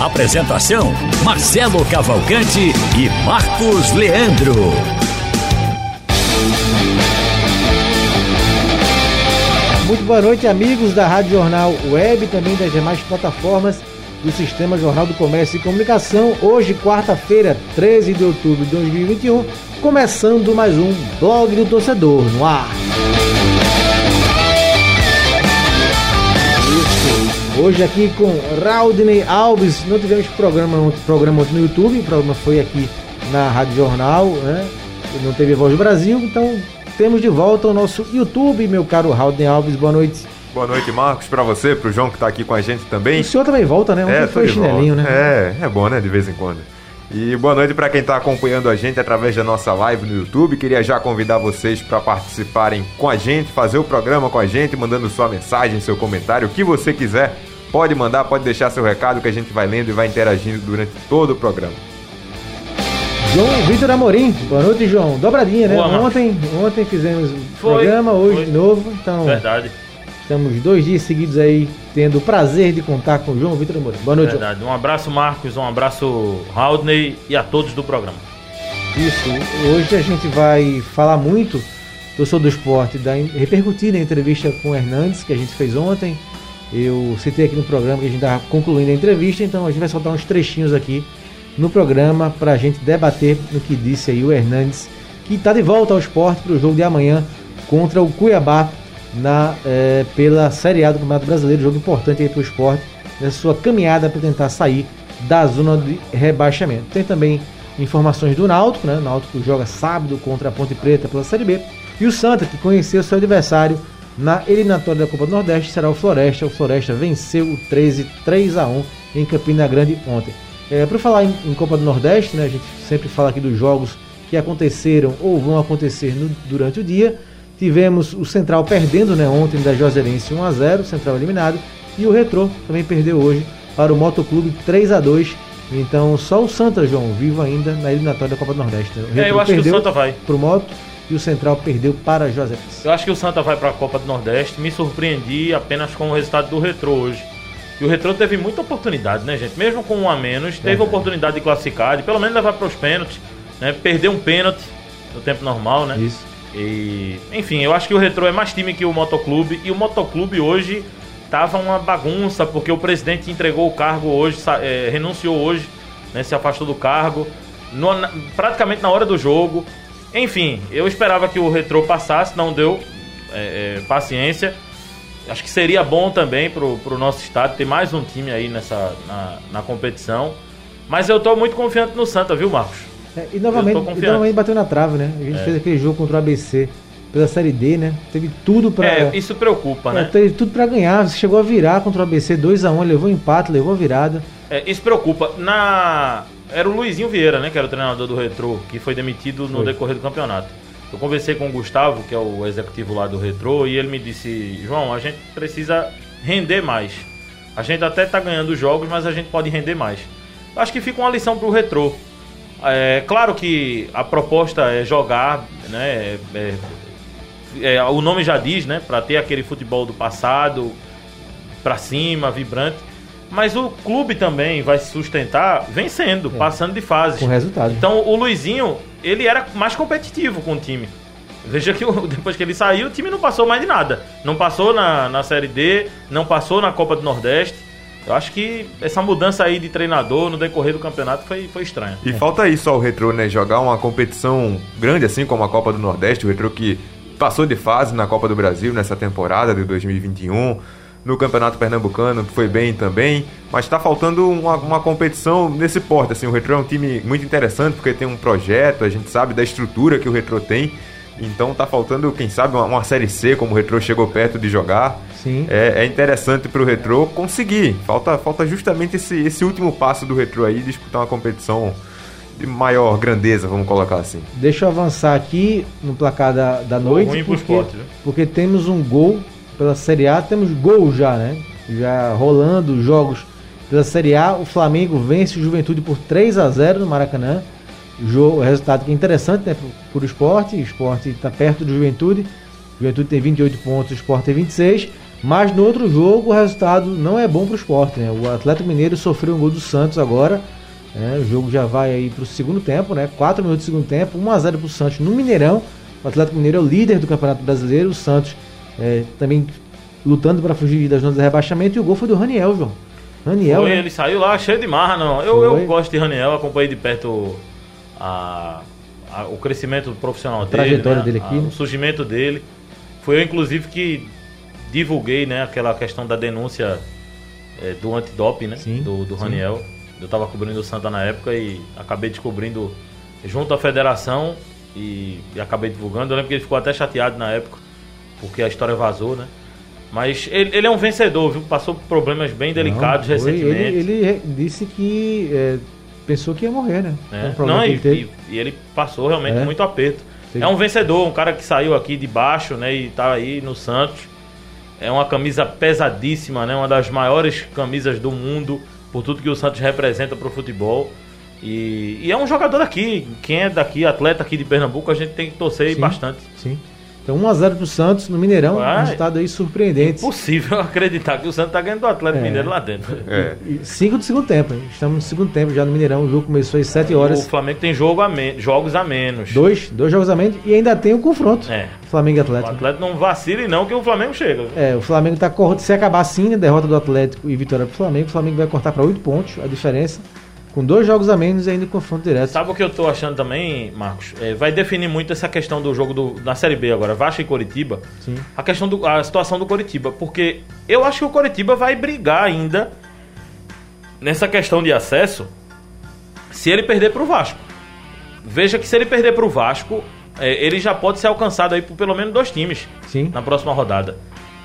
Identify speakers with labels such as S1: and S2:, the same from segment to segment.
S1: Apresentação: Marcelo Cavalcante e Marcos Leandro.
S2: Muito boa noite, amigos da Rádio Jornal Web e também das demais plataformas do Sistema Jornal do Comércio e Comunicação. Hoje, quarta-feira, 13 de outubro de 2021, começando mais um Blog do Torcedor no ar. Hoje aqui com Raudney Alves, não tivemos programa, programa no YouTube, o programa foi aqui na Rádio Jornal, né? Não teve Voz do Brasil, então temos de volta o nosso YouTube, meu caro Rauden Alves. Boa noite.
S3: Boa noite, Marcos, para você, para o João que está aqui com a gente também.
S2: O senhor também volta, né? Ontem
S3: é,
S2: foi chinelinho,
S3: volta. né? É, é bom, né? De vez em quando. E boa noite para quem está acompanhando a gente através da nossa live no YouTube. Queria já convidar vocês para participarem com a gente, fazer o programa com a gente, mandando sua mensagem, seu comentário, o que você quiser. Pode mandar, pode deixar seu recado que a gente vai lendo e vai interagindo durante todo o programa.
S2: João Vitor Amorim, boa noite, João. Dobradinha, né? Boa, ontem, ontem fizemos foi, programa, hoje foi. de novo. Então,
S4: Verdade.
S2: Estamos dois dias seguidos aí tendo o prazer de contar com o João Vitor Amorim. Boa noite,
S4: Verdade. João. Um abraço, Marcos, um abraço, Haldney e a todos do programa.
S2: Isso. Hoje a gente vai falar muito do Sou do Esporte, da, repercutir na entrevista com o Hernandes que a gente fez ontem. Eu citei aqui no programa que a gente estava concluindo a entrevista, então a gente vai soltar uns trechinhos aqui no programa para a gente debater no que disse aí o Hernandes, que está de volta ao esporte para o jogo de amanhã contra o Cuiabá na, é, pela Série A do Campeonato Brasileiro, jogo importante aí para o esporte, nessa sua caminhada para tentar sair da zona de rebaixamento. Tem também informações do Náutico, né? O Náutico joga sábado contra a Ponte Preta pela Série B. E o Santa, que conheceu seu adversário na eliminatória da Copa do Nordeste, será o Floresta. O Floresta venceu o 13 3 a 1 em Campina Grande ontem. É, para falar em, em, Copa do Nordeste, né, a gente sempre fala aqui dos jogos que aconteceram ou vão acontecer no, durante o dia. Tivemos o Central perdendo né, ontem da Juazeirense 1 a 0 Central eliminado. E o Retrô também perdeu hoje para o Motoclube 3 a 2 Então só o Santa, João, vivo ainda na eliminatória da Copa do Nordeste.
S4: Né? O é, eu acho que o Santa vai.
S2: Para o Moto e o Central perdeu para Juazeirense.
S4: Eu acho que o Santa vai para a Copa do Nordeste. Me surpreendi apenas com o resultado do Retrô hoje. E o Retrô teve muita oportunidade, né, gente? Mesmo com um a menos, teve a oportunidade de classificar, de pelo menos levar para os pênaltis, né? Perdeu um pênalti no tempo normal, né?
S2: Isso.
S4: E, enfim, eu acho que o Retrô é mais time que o Motoclube. E o Motoclube hoje tava uma bagunça, porque o presidente entregou o cargo hoje, é, renunciou hoje, né? Se afastou do cargo, no, praticamente na hora do jogo. Enfim, eu esperava que o Retrô passasse, não deu é, é, paciência. Acho que seria bom também pro, pro nosso estado ter mais um time aí nessa, na, na competição. Mas eu tô muito confiante no Santa, viu, Marcos?
S2: É, e novamente, e novamente bateu na trave, né? A gente é. fez aquele jogo contra o ABC pela Série D, né? Teve tudo para
S4: É, isso preocupa, né?
S2: Teve tudo para ganhar. Você chegou a virar contra o ABC 2 a 1 levou empate, levou a virada.
S4: É, isso preocupa. Na era o Luizinho Vieira, né, que era o treinador do Retrô, que foi demitido no foi. decorrer do campeonato. Eu conversei com o Gustavo, que é o executivo lá do Retro, e ele me disse: João, a gente precisa render mais. A gente até está ganhando jogos, mas a gente pode render mais. Acho que fica uma lição para o Retro. É claro que a proposta é jogar, né? É, é, é o nome já diz, né? Para ter aquele futebol do passado, para cima, vibrante. Mas o clube também vai se sustentar vencendo, é. passando de fase.
S2: Com resultado.
S4: Então o Luizinho, ele era mais competitivo com o time. Veja que depois que ele saiu, o time não passou mais de nada. Não passou na, na Série D, não passou na Copa do Nordeste. Eu acho que essa mudança aí de treinador no decorrer do campeonato foi, foi estranha.
S3: E é. falta isso ao Retro, né? Jogar uma competição grande assim como a Copa do Nordeste. O Retro que passou de fase na Copa do Brasil nessa temporada de 2021 no Campeonato Pernambucano foi bem também, mas está faltando uma, uma, competição nesse porte. Assim, o Retro é um time muito interessante porque tem um projeto, a gente sabe da estrutura que o Retro tem. Então tá faltando, quem sabe, uma, uma Série C, como o Retro chegou perto de jogar.
S2: Sim.
S3: É, é interessante para o Retrô conseguir. Falta, falta justamente esse, esse último passo do Retrô aí, disputar uma competição de maior grandeza, vamos colocar assim.
S2: Deixa eu avançar aqui no placar da, da noite.
S4: ruim
S2: porque,
S4: esporte, viu?
S2: porque temos um gol pela Série A, temos gol já, né? Já rolando jogos pela Série A. O Flamengo vence o Juventude por 3 a 0 no Maracanã. Jogo, resultado que é interessante né, para o esporte. O esporte está perto do Juventude. O Juventude tem 28 pontos, o esporte tem 26. Mas no outro jogo o resultado não é bom para o esporte. Né? O Atlético Mineiro sofreu um gol do Santos agora. né? O jogo já vai aí para o segundo tempo, né? 4 minutos do segundo tempo, 1x0 para o Santos no Mineirão. O Atlético Mineiro é o líder do Campeonato Brasileiro. O Santos é, também lutando para fugir das zonas de rebaixamento. E o gol foi do Raniel, João. Raniel,
S4: Foi,
S2: né?
S4: ele saiu lá cheio de marra, não. Eu, eu gosto de Raniel, acompanhei de perto a, a- o crescimento profissional dele.
S2: trajetória
S4: né?
S2: dele aqui,
S4: A-
S2: né?
S4: O surgimento dele. Foi eu, inclusive, que divulguei né, aquela questão da denúncia eh, do antidoping, né?
S2: Sim,
S4: do do
S2: sim.
S4: Raniel. Eu estava cobrindo o Santa na época e acabei descobrindo junto à federação e, e acabei divulgando. Eu lembro que ele ficou até chateado na época, porque a história vazou, né? Mas ele, ele é um vencedor, viu? Passou por problemas bem delicados
S2: Não, foi.
S4: recentemente.
S2: Ele, ele disse que é, pensou que ia morrer, né?
S4: É.
S2: Um
S4: Não, e,
S2: ele
S4: e- e ele passou realmente
S2: É.
S4: muito aperto.
S2: Sim.
S4: É um vencedor, um cara que saiu aqui de baixo, né, e tá aí no Santos. É uma camisa pesadíssima, né, uma das maiores camisas do mundo, por tudo que o Santos representa pro futebol. E, e é um jogador daqui, quem é daqui, atleta aqui de Pernambuco, a gente tem que torcer
S2: Sim.
S4: bastante.
S2: Sim. Então 1x0 pro Santos no Mineirão, um resultado aí surpreendente.
S4: Impossível acreditar que o Santos tá ganhando do Atlético
S2: É.
S4: Mineiro lá dentro.
S3: É.
S2: 5 do segundo tempo, hein? estamos no segundo tempo já no Mineirão, o jogo começou às 7
S4: O
S2: horas.
S4: Flamengo tem jogo a jogos a menos.
S2: Dois, dois jogos a menos e ainda tem o confronto.
S4: É.
S2: Flamengo e
S4: O
S2: Atlético.
S4: Atlético não vacile não que o Flamengo chega.
S2: É, o Flamengo tá se acabar assim, né, derrota do Atlético e vitória pro Flamengo, o Flamengo vai cortar para 8 pontos a diferença, com dois jogos a menos e ainda confronto direto.
S4: Sabe o que eu tô achando também, Marcos? É, vai definir muito essa questão do jogo do, da Série B agora, Vasco e Coritiba.
S2: Sim.
S4: A questão do, a situação do Coritiba, porque eu acho que o Coritiba vai brigar ainda nessa questão de acesso se ele perder pro Vasco. Veja que se ele perder pro Vasco, é, ele já pode ser alcançado aí por pelo menos dois times
S2: Sim.
S4: na próxima rodada.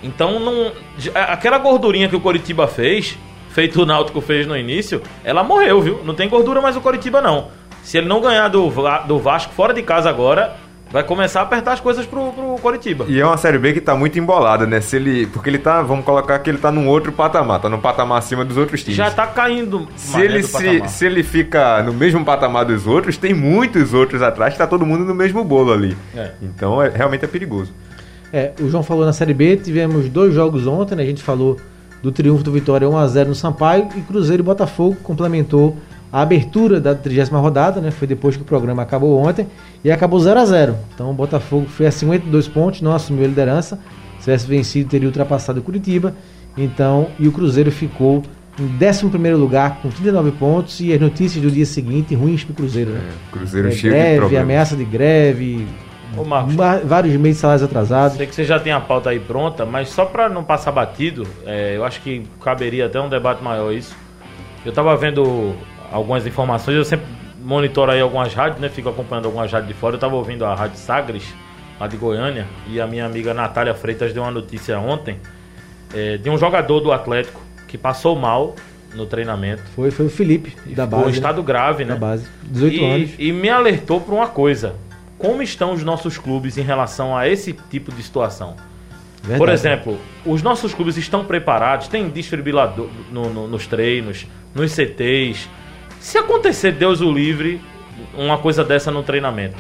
S4: Então, não, aquela gordurinha que o Coritiba fez, feito o Náutico fez no início, ela morreu, viu? Não tem gordura mais o Coritiba, não. Se ele não ganhar do, do Vasco fora de casa agora, vai começar a apertar as coisas pro, pro Coritiba.
S3: E é uma Série B que tá muito embolada, né? Se ele, porque ele tá, vamos colocar que ele tá num outro patamar, tá num patamar acima dos outros times.
S4: Já tá caindo.
S3: Se
S4: mané
S3: ele,
S4: do
S3: se, se ele fica no mesmo patamar dos outros, tem muitos outros atrás, tá todo mundo no mesmo bolo ali.
S4: É.
S3: Então é, realmente é perigoso.
S2: É, o João falou na Série B, tivemos dois jogos ontem, né? A gente falou do triunfo do Vitória 1x0 no Sampaio e Cruzeiro e Botafogo complementou a abertura da 30 rodada, né? Foi depois que o programa acabou ontem e acabou 0 a 0 Então o Botafogo foi a 52 pontos, não assumiu a liderança. Se tivesse vencido, teria ultrapassado o Curitiba. Então, e o Cruzeiro ficou em 11 lugar com 39 pontos e as notícias do dia seguinte ruins para o Cruzeiro, né?
S3: Cruzeiro
S2: É,
S3: cheio de
S2: greve,
S3: problemas.
S2: ameaça de greve,
S4: Ô, Marcos.
S2: vários meses salários atrasados.
S4: Sei que você já tem a pauta aí pronta, mas só pra não passar batido, é, eu acho que caberia até um debate maior isso. Eu tava vendo algumas informações, eu sempre monitoro aí algumas rádios, né? Fico acompanhando algumas rádios de fora. Eu tava ouvindo a Rádio Sagres, lá de Goiânia, e a minha amiga Natália Freitas deu uma notícia ontem é, de um jogador do Atlético que passou mal no treinamento.
S2: Foi, foi o Felipe, da base.
S4: em estado grave,
S2: né?
S4: né?
S2: Da base. 18
S4: e,
S2: anos.
S4: E me alertou para uma coisa. Como estão os nossos clubes em relação a esse tipo de situação?
S2: Verdade.
S4: Por exemplo, os nossos clubes estão preparados, tem desfibrilador no- no- nos treinos, nos CTs. Se acontecer, Deus o livre, uma coisa dessa no treinamento.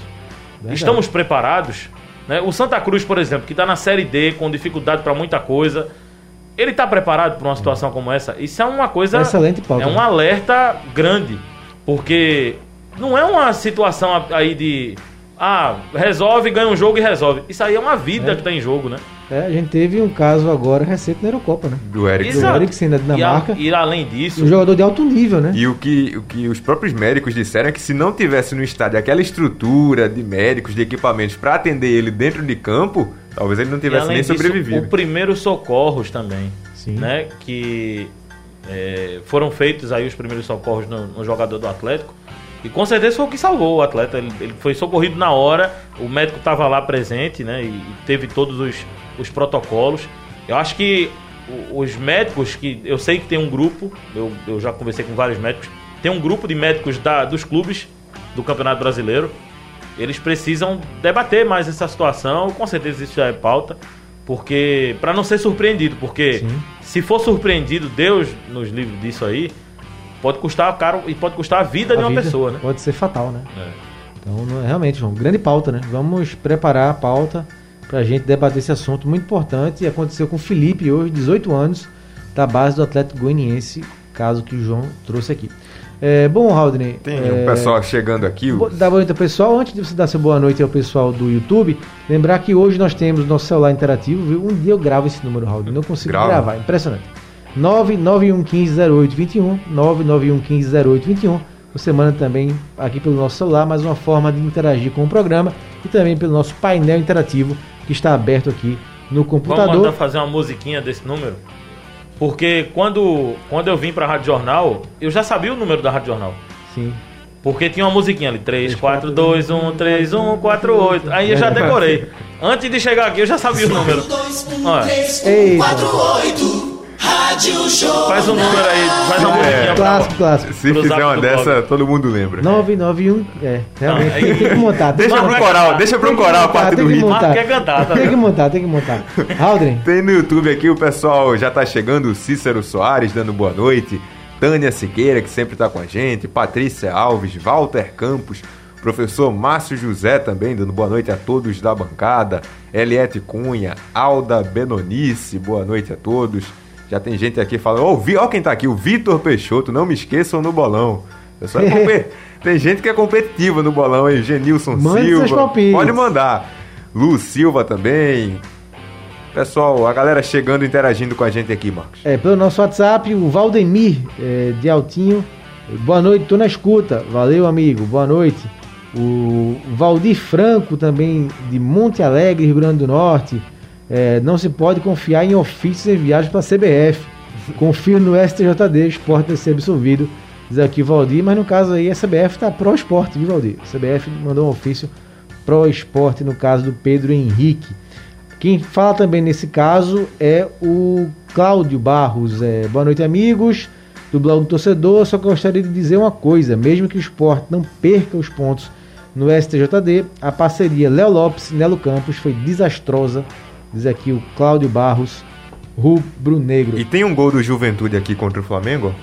S2: Verdade.
S4: Estamos preparados? né? O Santa Cruz, por exemplo, que está na Série D, com dificuldade para muita coisa, ele está preparado para uma situação como essa? Isso é uma coisa.
S2: Excelente pauta.
S4: É um alerta grande. Porque não é uma situação aí de. Ah, resolve, ganha um jogo e resolve. Isso aí é uma vida
S2: É.
S4: que está em jogo, né?
S2: É, a gente teve um caso agora recente na Eurocopa, né?
S3: Do Eric.
S2: Exato. Eriksen da Dinamarca.
S4: E, a- e além disso,
S2: Um jogador de alto nível, né?
S3: E o que, o que os próprios médicos disseram é que se não tivesse no estádio aquela estrutura de médicos, de equipamentos para atender ele dentro de campo, talvez ele não
S4: e
S3: tivesse
S4: além
S3: nem
S4: disso,
S3: sobrevivido.
S4: o primeiro socorros também,
S2: Sim.
S4: né? Que é, foram feitos aí os primeiros socorros no, no jogador do Atlético. E com certeza foi o que salvou o atleta. Ele, ele foi socorrido na hora, o médico estava lá presente, né? E, e teve todos os, os protocolos. Eu acho que os médicos, que eu sei que tem um grupo, eu, eu já conversei com vários médicos, tem um grupo de médicos da, dos clubes do Campeonato Brasileiro. Eles precisam debater mais essa situação, com certeza isso já é pauta, porque para não ser surpreendido, porque Sim. se for surpreendido, Deus nos livre disso aí, pode custar caro e pode custar a vida a de uma vida pessoa, né?
S2: Pode ser fatal, né? É. Então, é, realmente, João, grande pauta, né? Vamos preparar a pauta para a gente debater esse assunto muito importante. E aconteceu com o Felipe hoje, 18 anos, da base do Atlético Goianiense, caso que o João trouxe aqui. É, bom, Haldner.
S3: Tem
S2: é,
S3: um pessoal chegando aqui.
S2: Os... Dá boa noite, pessoal. Antes de você dar seu boa noite ao pessoal do YouTube, lembrar que hoje nós temos nosso celular interativo. Viu? Um dia eu gravo esse número, Haldner. Não consigo Grava. gravar. Impressionante. 991150821. 991150821. Você manda também aqui pelo nosso celular mais uma forma de interagir com o programa e também pelo nosso painel interativo que está aberto aqui no computador. Vamos
S4: mandar fazer uma musiquinha desse número? Porque quando, quando eu vim pra Rádio Jornal, eu já sabia o número da Rádio Jornal.
S2: Sim.
S4: Porque tinha uma musiquinha ali, 3, 4, 2, 1, 3, 1, 4, 8. Aí eu já decorei. Antes de chegar aqui, eu já sabia o número. 3, 1, 4, 8. Rádio Show. Faz um número aí, faz uma
S2: musiquinha. Clássico, clássico.
S3: Se fizer uma dessa, todo mundo lembra.
S2: 991, é, realmente. Não, aí, tem que montar.
S3: deixa pro coral, deixa pro coral a parte do ritmo.
S2: Marco quer cantar, tá Tem que montar, tem que montar. Aldrin.
S3: Tem no YouTube aqui, o pessoal já tá chegando, o Cícero Soares dando boa noite. Tânia Siqueira, que sempre tá com a gente. Patrícia Alves, Walter Campos. Professor Márcio José também, dando boa noite a todos da bancada. Eliette Cunha, Alda Benonice, boa noite a todos. Já tem gente aqui falando, ó, oh, quem tá aqui, o Vitor Peixoto, não me esqueçam no bolão. É tem gente que é competitiva no bolão aí, Genilson Mande Silva. Pode mandar. Lu Silva também. Pessoal, a galera chegando, interagindo com a gente aqui, Marcos.
S2: É, pelo nosso WhatsApp, o Valdemir é, de Altinho. Boa noite, tô na escuta. Valeu, amigo. Boa noite. O Valdir Franco também, de Monte Alegre, Rio Grande do Norte. É, não se pode confiar em ofícios enviados para a CBF. Confio no STJD, esporte deve ser absolvido. Diz aqui Valdir, mas no caso aí a CBF está pró esporte, viu, Valdir? A CBF mandou um ofício pró esporte no caso do Pedro Henrique. Quem fala também nesse caso é o Cláudio Barros. É, boa noite, amigos do blog do torcedor. Só gostaria de dizer uma coisa: mesmo que o esporte não perca os pontos no STJD, a parceria Léo Lopes Nelo Campos foi desastrosa Diz aqui o Cláudio Barros, rubro-negro.
S3: E tem um gol do Juventude aqui contra o Flamengo?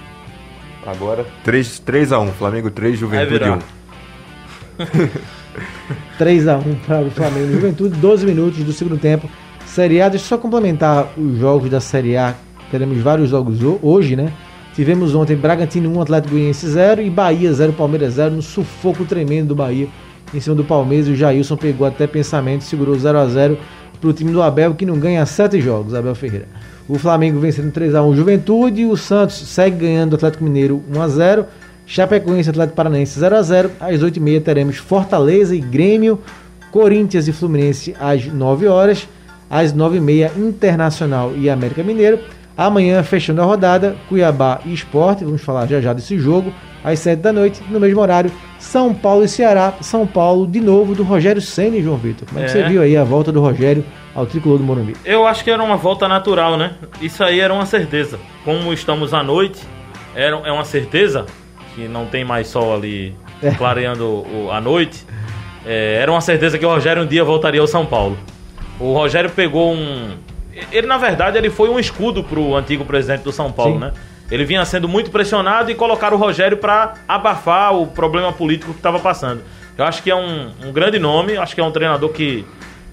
S3: Agora. 3, 3 a 1 Flamengo 3, Juventude 1.
S2: 3 a 1 para o Flamengo Juventude, 12 minutos do segundo tempo. Série A, deixa eu só complementar os jogos da Série A. Teremos vários jogos hoje, né? Tivemos ontem Bragantino 1, Atlético Goianiense 0 e Bahia 0, Palmeiras 0, no sufoco tremendo do Bahia. Em cima do Palmeiras, o Jailson pegou até pensamento, segurou 0 a 0 para o time do Abel, que não ganha sete jogos, Abel Ferreira. O Flamengo vencendo 3x1 Juventude, o Santos segue ganhando o Atlético Mineiro 1x0, Chapecoense Atlético Paranaense 0x0, às 8h30 teremos Fortaleza e Grêmio, Corinthians e Fluminense às 9 horas, às 9h30 Internacional e América Mineiro, amanhã fechando a rodada, Cuiabá e Esporte, vamos falar já já desse jogo, às 7 da noite, no mesmo horário, São Paulo e Ceará. São Paulo, de novo, do Rogério Senna e João Vitor. Como é que você é. viu aí a volta do Rogério ao tricolor do Morumbi?
S4: Eu acho que era uma volta natural, né? Isso aí era uma certeza. Como estamos à noite, era, é uma certeza que não tem mais sol ali é. clareando a noite. É, era uma certeza que o Rogério um dia voltaria ao São Paulo. O Rogério pegou um. Ele, na verdade, ele foi um escudo para o antigo presidente do São Paulo, Sim. né? Ele vinha sendo muito pressionado e colocaram o Rogério para abafar o problema político que estava passando. Eu acho que é um, um, grande nome, acho que é um treinador que,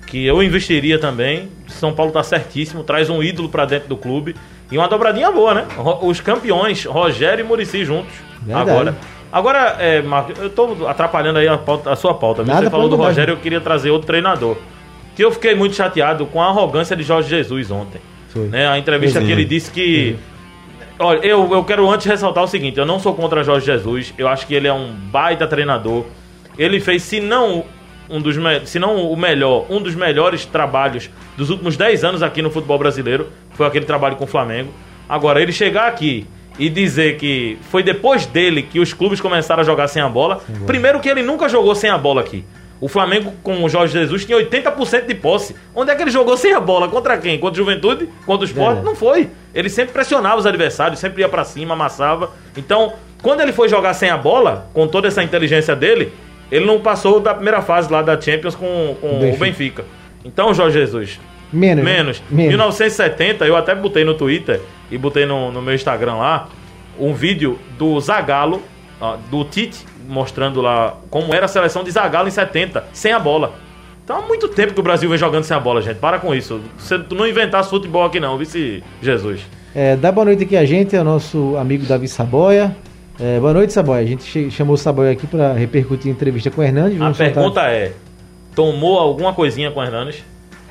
S4: que eu investiria também. São Paulo está certíssimo, traz um ídolo para dentro do clube. E uma dobradinha boa, né? Os campeões, Rogério e Murici juntos. Verdade. Agora. Agora, é, Marco, eu estou atrapalhando aí a, pauta, a sua pauta. Nada Você falou do Rogério, eu queria trazer outro treinador. Que eu fiquei muito chateado com a arrogância de Jorge Jesus ontem. Né? A entrevista que ele disse que. Olha, eu, eu quero antes ressaltar o seguinte: eu não sou contra Jorge Jesus, eu acho que ele é um baita treinador. Ele fez, se não um dos se não o melhor, um dos melhores trabalhos dos últimos 10 anos aqui no futebol brasileiro, foi aquele trabalho com o Flamengo. Agora, ele chegar aqui e dizer que foi depois dele que os clubes começaram a jogar sem a bola. Primeiro que ele nunca jogou sem a bola aqui. O Flamengo com o Jorge Jesus tinha 80% de posse. Onde é que ele jogou sem a bola? Contra quem? Contra o Juventude? Contra o Sport? É. Não foi. Ele sempre pressionava os adversários, sempre ia para cima, amassava. Então, quando ele foi jogar sem a bola, com toda essa inteligência dele, ele não passou da primeira fase lá da Champions com, com Benfica. o Benfica. Então, Jorge Jesus.
S2: Menos.
S4: Menos. Menos. 1970, eu até botei no Twitter e botei no, no meu Instagram lá um vídeo do Zagallo, do Tite, mostrando lá como era a seleção de Zagallo em 70, sem a bola. Então há muito tempo que o Brasil vem jogando sem a bola, gente. Para com isso. Você não inventasse futebol aqui não, vice Jesus.
S2: É, dá boa noite aqui a gente, é o nosso amigo Davi Saboia. É, boa noite, Saboia. A gente chamou o Saboia aqui para repercutir a entrevista com o Hernandes.
S4: a pergunta é: tomou alguma coisinha com o Hernandes?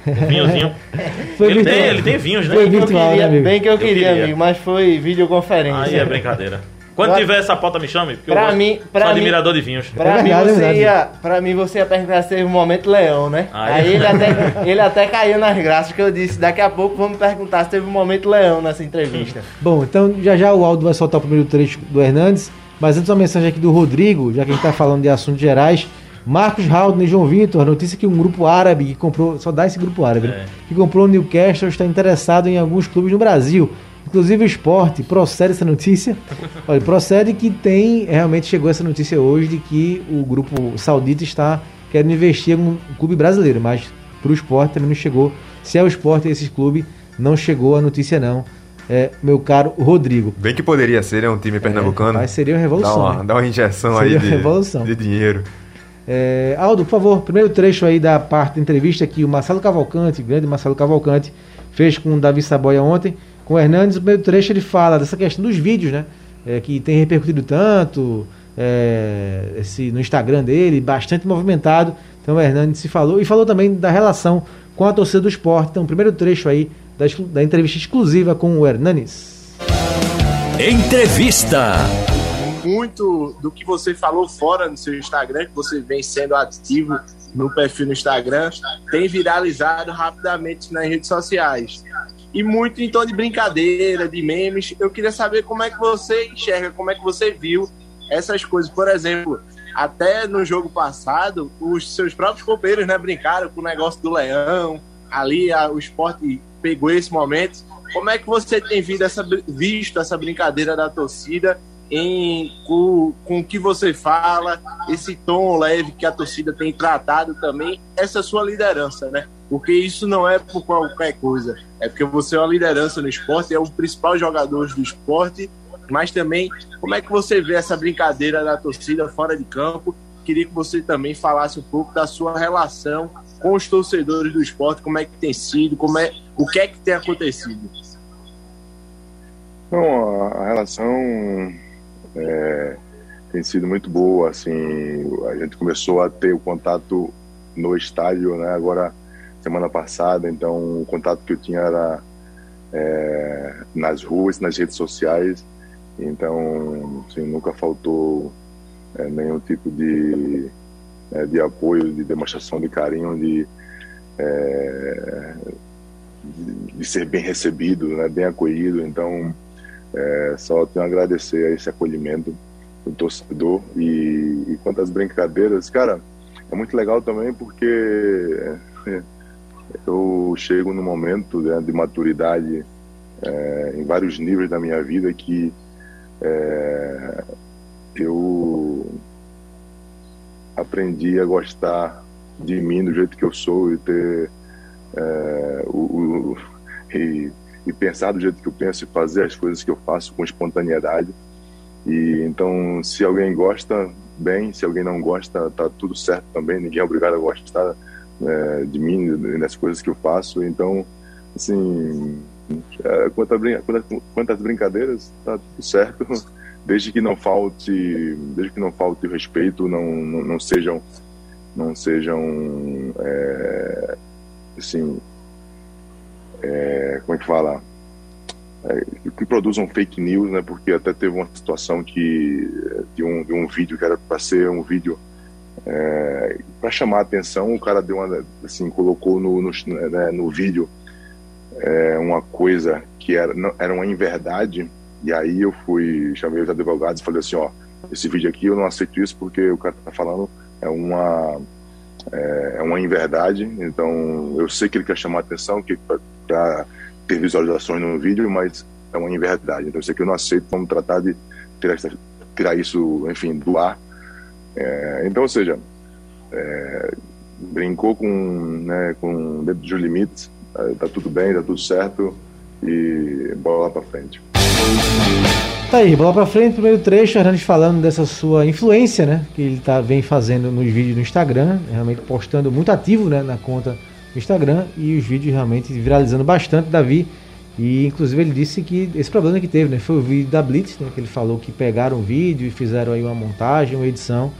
S4: Vinhozinho. ele, tem, ele tem vinhos, né?
S5: Foi virtual, queria, né, bem que eu queria, eu queria, amigo, mas foi videoconferência.
S4: Aí é brincadeira. Quando pra, tiver essa pauta, me chame.
S5: Porque pra eu mim, pra
S4: sou
S5: mim,
S4: admirador de vinhos.
S5: Pra, é mim, verdade, você é ia, pra mim, você ia perguntar se teve um momento leão, né? Ah, Aí ele, até, ele até caiu nas graças que eu disse. Daqui a pouco vamos perguntar se teve um momento leão nessa entrevista.
S2: Bom, então já já o Aldo vai soltar o primeiro trecho do Hernandes. Mas antes uma mensagem aqui do Rodrigo, já que a gente está falando de assuntos gerais. Marcos Haldner e João Vitor, a notícia que um grupo árabe que comprou, só dá esse grupo árabe, né? é. né? que comprou o Newcastle está interessado em alguns clubes no Brasil. Inclusive o esporte, procede essa notícia. Olha, procede que tem, realmente chegou essa notícia hoje de que o grupo saudita está querendo investir em um clube brasileiro, mas para o esporte também não chegou. Se é o esporte esse clube, não chegou a notícia não. É, meu caro Rodrigo.
S3: Bem que poderia ser, é um time pernambucano. É,
S2: mas seria uma revolução.
S3: Dá uma,
S2: né?
S3: dá uma injeção aí de, revolução. de dinheiro.
S2: É, Aldo, por favor, primeiro trecho aí da parte da entrevista que o Marcelo Cavalcante, grande Marcelo Cavalcante, fez com o Davi Saboia ontem, com o Hernandes. O primeiro trecho ele fala dessa questão dos vídeos, né? É, que tem repercutido tanto é, esse, no Instagram dele, bastante movimentado. Então o Hernandes se falou e falou também da relação com a torcida do esporte. Então, primeiro trecho aí da, da entrevista exclusiva com o Hernanes.
S1: Entrevista
S6: muito do que você falou fora no seu Instagram, que você vem sendo ativo no perfil no Instagram, tem viralizado rapidamente nas redes sociais. E muito em tom de brincadeira, de memes. Eu queria saber como é que você enxerga, como é que você viu essas coisas. Por exemplo, até no jogo passado, os seus próprios companheiros né, brincaram com o negócio do leão. Ali a, o esporte pegou esse momento. Como é que você tem visto essa, visto essa brincadeira da torcida em com, com o que você fala, esse tom leve que a torcida tem tratado também, essa sua liderança, né? Porque isso não é por qualquer coisa, é porque você é uma liderança no esporte, é o principal jogador do esporte, mas também como é que você vê essa brincadeira da torcida fora de campo? Queria que você também falasse um pouco da sua relação com os torcedores do esporte, como é que tem sido, como é, o que é que tem acontecido.
S7: Bom, a relação é, tem sido muito boa. Assim, a gente começou a ter o contato no estádio, né? Agora semana passada, então o contato que eu tinha era é, nas ruas, nas redes sociais. Então, assim, nunca faltou é, nenhum tipo de, é, de apoio, de demonstração de carinho, de, é, de, de, ser bem recebido, né, bem acolhido. Então, é, só tenho a agradecer a esse acolhimento do torcedor. E, e quanto às brincadeiras, cara, é muito legal também porque é, eu chego num momento né, de maturidade é, em vários níveis da minha vida que é, eu aprendi a gostar de mim do jeito que eu sou e ter é, o, o e e pensar do jeito que eu penso e fazer as coisas que eu faço com espontaneidade. E então, se alguém gosta, bem, se alguém não gosta, tá tudo certo também. Ninguém é obrigado a gostar é, de mim, das coisas que eu faço. Então, assim, é, às brincadeiras, tá tudo certo. Desde que não falte, desde que não falte o respeito, não, não, não sejam, não sejam, é, assim, é, como é que fala? É, que produzam fake news, né? Porque até teve uma situação que de um, de um vídeo que era para ser um vídeo é, para chamar a atenção, o cara deu uma, assim, colocou no, no, né, no vídeo é, uma coisa que era, não, era uma inverdade, e aí eu fui, chamei os advogados e falei assim, ó, esse vídeo aqui eu não aceito isso porque o cara tá falando é uma é, é uma inverdade. Então, eu sei que ele quer chamar atenção, que para ter visualizações no vídeo, mas é uma inverdade. Então, sei que eu não aceito. Vamos tratar de tirar, tirar isso, enfim, do ar. É, então, ou seja, é, brincou com, né, com dentro dos limites. Tá tudo bem, tá tudo certo e bola para frente.
S2: Tá aí, bola pra frente, primeiro trecho, Hernandes falando dessa sua influência, né? Que ele tá, vem fazendo nos vídeos no Instagram, realmente postando muito ativo né, na conta Instagram e os vídeos realmente viralizando bastante, Davi. E inclusive ele disse que esse problema que teve, né? Foi o vídeo da Blitz, né? Que ele falou que pegaram o vídeo e fizeram aí uma montagem, uma edição.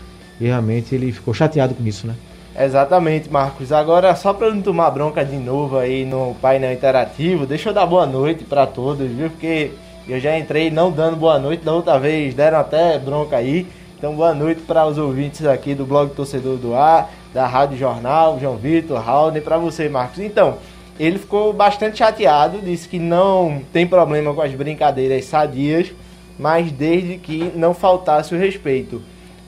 S2: E realmente ele ficou chateado com isso, né?
S5: Exatamente, Marcos. Agora, só para não tomar bronca de novo aí no painel interativo, deixa eu dar boa noite para todos, viu? Porque eu já entrei não dando boa noite, da outra vez deram até bronca aí. Então, boa noite para os ouvintes aqui do blog Torcedor do Ar, da Rádio Jornal, João Vitor, Raul, e para você, Marcos. Então, ele ficou bastante chateado, disse que não tem problema com as brincadeiras sadias, mas desde que não faltasse o respeito.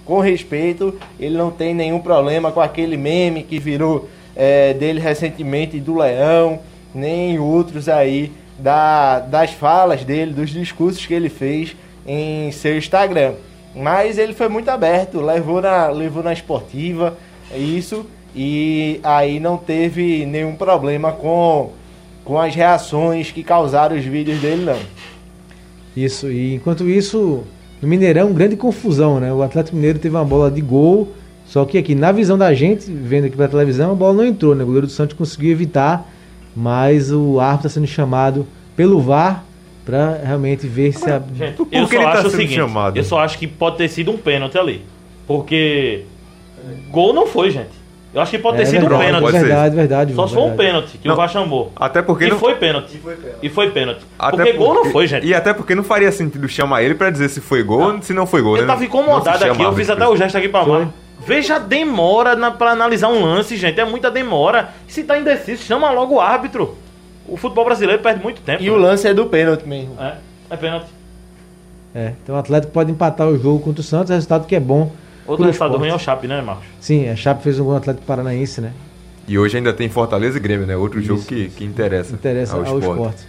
S5: Com respeito, ele não tem nenhum problema com aquele meme que virou é, dele recentemente do Leão, nem outros aí da, das falas dele, dos discursos que ele fez em seu Instagram. Mas ele foi muito aberto, levou na, levou na esportiva isso e aí não teve nenhum problema com, com as reações que causaram os vídeos dele, não.
S2: Isso, e enquanto isso, no Mineirão, grande confusão, né? O Atlético Mineiro teve uma bola de gol, só que aqui, na visão da gente, vendo aqui pela televisão, a bola não entrou, né? O goleiro do Santos conseguiu evitar mas o árbitro está sendo chamado pelo VAR para realmente ver se a.
S4: Gente, Por eu só ele tá acho tá o seguinte, chamado? eu só acho que pode ter sido um pênalti ali. Porque gol não foi, gente. Eu acho que pode ter é, sido verdade, um pênalti.
S2: Verdade, verdade.
S4: Só se foi um pênalti que não, o VAR chamou.
S3: Até porque
S4: e
S3: não...
S4: foi pênalti. E foi pênalti. E foi pênalti. Até porque, porque, gol não foi, gente.
S3: E até porque não faria sentido chamar ele para dizer se foi gol ou se não foi gol.
S4: Eu
S3: né?
S4: tava incomodado aqui, eu fiz até o gesto aqui pra Mar. Veja a demora na, pra analisar um lance, gente. É muita demora. Se tá indeciso, chama logo o árbitro o futebol brasileiro perde muito tempo.
S5: E né? o lance é do pênalti mesmo.
S4: É, é pênalti.
S2: É, então o Atlético pode empatar o jogo contra o Santos, resultado que é bom.
S4: Outro resultado ruim é o Chape, né, Marcos?
S2: Sim, a Chape fez um gol Atlético Paranaense, né?
S3: E hoje ainda tem Fortaleza e Grêmio, né? Outro Isso, jogo que, que interessa.
S2: Interessa ao, ao esporte. esporte.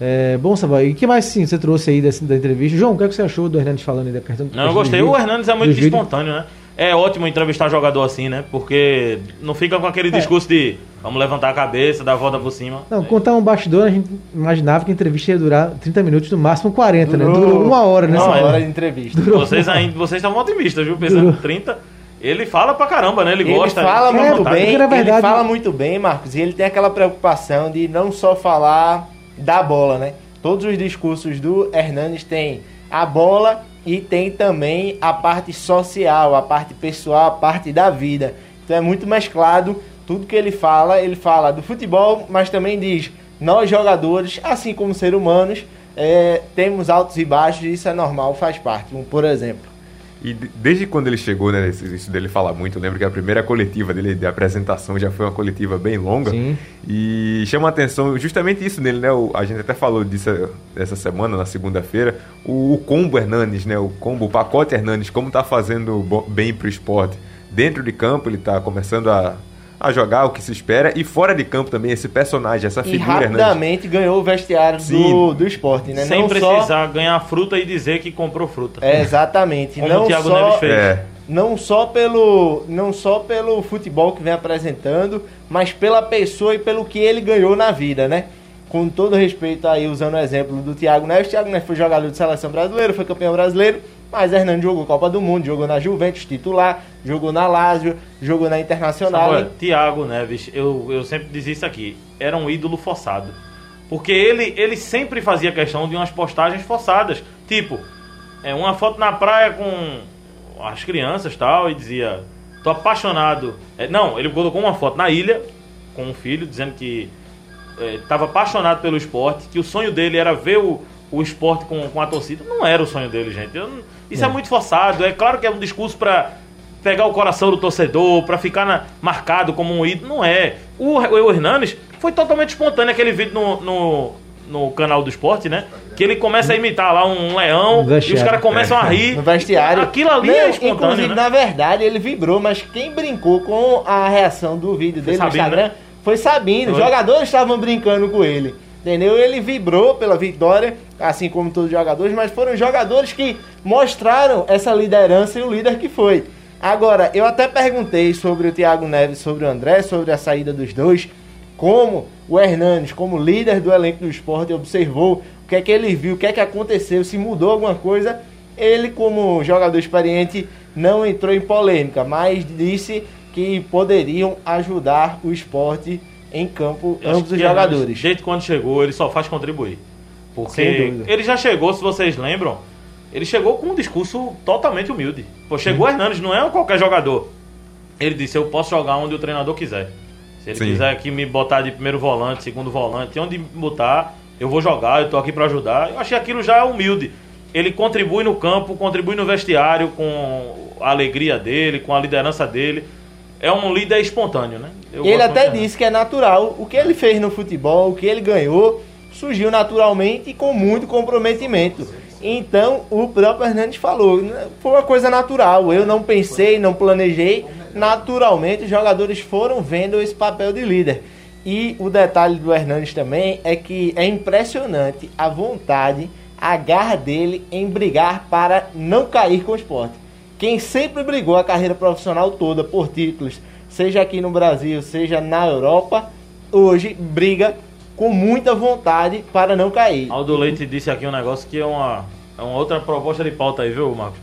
S2: É, bom, Sabá, e o que mais sim, você trouxe aí dessa, da entrevista? João, o que, é que você achou do Hernandes falando aí da
S4: questão Não, eu gostei. O Hernandes é muito espontâneo, né? É ótimo entrevistar jogador assim, né? Porque não fica com aquele é. discurso de vamos levantar a cabeça, dar a volta por cima.
S2: Não, contar um bastidor, a gente imaginava que a entrevista ia durar 30 minutos, no máximo 40, né? Durou, né? Durou uma hora nessa
S5: uma hora. hora de entrevista.
S4: Durou vocês ainda, vocês estavam otimistas, viu? Pensando Durou. 30. Ele fala pra caramba, né? Ele, ele gosta.
S5: Fala muito é, bem, verdade, ele fala muito bem, Marcos, e ele tem aquela preocupação de não só falar da bola, né? Todos os discursos do Hernandes têm a bola e tem também a parte social, a parte pessoal, a parte da vida. Então é muito mesclado. Tudo que ele fala, ele fala do futebol, mas também diz nós jogadores, assim como seres humanos, é, temos altos e baixos e isso é normal, faz parte. Um, por exemplo.
S3: E desde quando ele chegou, né, isso dele falar muito, eu lembro que a primeira coletiva dele de apresentação já foi uma coletiva bem longa. Sim. E chama a atenção justamente isso nele, né? O, a gente até falou disso essa semana, na segunda-feira. O, o, combo Hernandes, né? O combo, o pacote Hernandes, como tá fazendo bem pro esporte. Dentro de campo, ele tá começando a a jogar o que se espera e fora de campo também esse personagem, essa figura. E
S5: rapidamente Hernandes. ganhou o vestiário do, do esporte, né?
S4: Sem não precisar só... ganhar fruta e dizer que comprou fruta.
S5: É, exatamente. Como não o Thiago só... Neves fez. É. Não só, pelo, não só pelo futebol que vem apresentando, mas pela pessoa e pelo que ele ganhou na vida, né? Com todo respeito aí, usando o exemplo do Thiago Neves, o Thiago Neves foi jogador de seleção brasileira, foi campeão brasileiro, mas Hernando jogou Copa do Mundo, jogou na Juventus titular, jogou na Lazio, jogou na Internacional. Samuel,
S4: Thiago Neves, eu, eu sempre dizia isso aqui, era um ídolo forçado. Porque ele, ele sempre fazia questão de umas postagens forçadas. Tipo, é, uma foto na praia com as crianças tal, e dizia, tô apaixonado. É, não, ele colocou uma foto na ilha com um filho, dizendo que estava é, apaixonado pelo esporte, que o sonho dele era ver o, o esporte com, com a torcida. Não era o sonho dele, gente. Eu, isso é. é. muito forçado. É claro que é um discurso para pegar o coração do torcedor, para ficar na, marcado como um ídolo. Não é. O, o Hernanes foi totalmente espontâneo aquele vídeo no, no, no canal do esporte, né? Que ele começa a imitar lá um leão e os caras começam a rir.
S5: No vestiário.
S4: Aquilo ali
S5: Não,
S4: é espontâneo,
S5: Inclusive,
S4: né?
S5: na verdade, ele vibrou, mas quem brincou com a reação do vídeo dele no
S4: Sabino,
S5: Instagram
S4: né?
S5: foi Sabino. Os jogadores estavam brincando com ele. Entendeu? Ele vibrou pela vitória, assim como todos os jogadores, mas foram jogadores que mostraram essa liderança e o líder que foi. Agora, eu até perguntei sobre o Thiago Neves, sobre o André, sobre a saída dos dois, como o Hernandes, como líder do elenco do esporte, observou o que é que ele viu, o que é que aconteceu, se mudou alguma coisa. Ele, como jogador experiente, não entrou em polêmica, mas disse que poderiam ajudar o esporte em campo,
S4: Eu
S5: ambos os
S4: Hernandes,
S5: jogadores.
S4: Desde quando chegou, ele só faz contribuir.
S5: Sem
S4: Porque
S5: dúvida.
S4: ele já chegou, se vocês lembram, ele chegou com um discurso totalmente humilde. Pô, chegou Hernandes, não é qualquer jogador. Ele disse, eu posso jogar onde o treinador quiser. Se ele
S3: Sim.
S4: quiser aqui me botar de primeiro volante, segundo volante, onde me botar, eu vou jogar, eu tô aqui pra ajudar. Eu achei aquilo já humilde. Ele contribui no campo, contribui no vestiário com a alegria dele, com a liderança dele. É um líder espontâneo, né? Eu
S5: ele até disse que é natural. O que ele fez no futebol, o que ele ganhou, surgiu naturalmente e com muito comprometimento. Então, o próprio Hernandes falou, né, foi uma coisa natural. Eu não pensei, não planejei. Naturalmente, os jogadores foram vendo esse papel de líder. E o detalhe do Hernandes também é que é impressionante a vontade, a garra dele em brigar para não cair com o esporte. Quem sempre brigou a carreira profissional toda por títulos, seja aqui no Brasil, seja na Europa, hoje briga com muita vontade para não cair.
S4: Aldo Leite disse aqui um negócio que é uma, é uma outra proposta de pauta aí, viu, Marcos?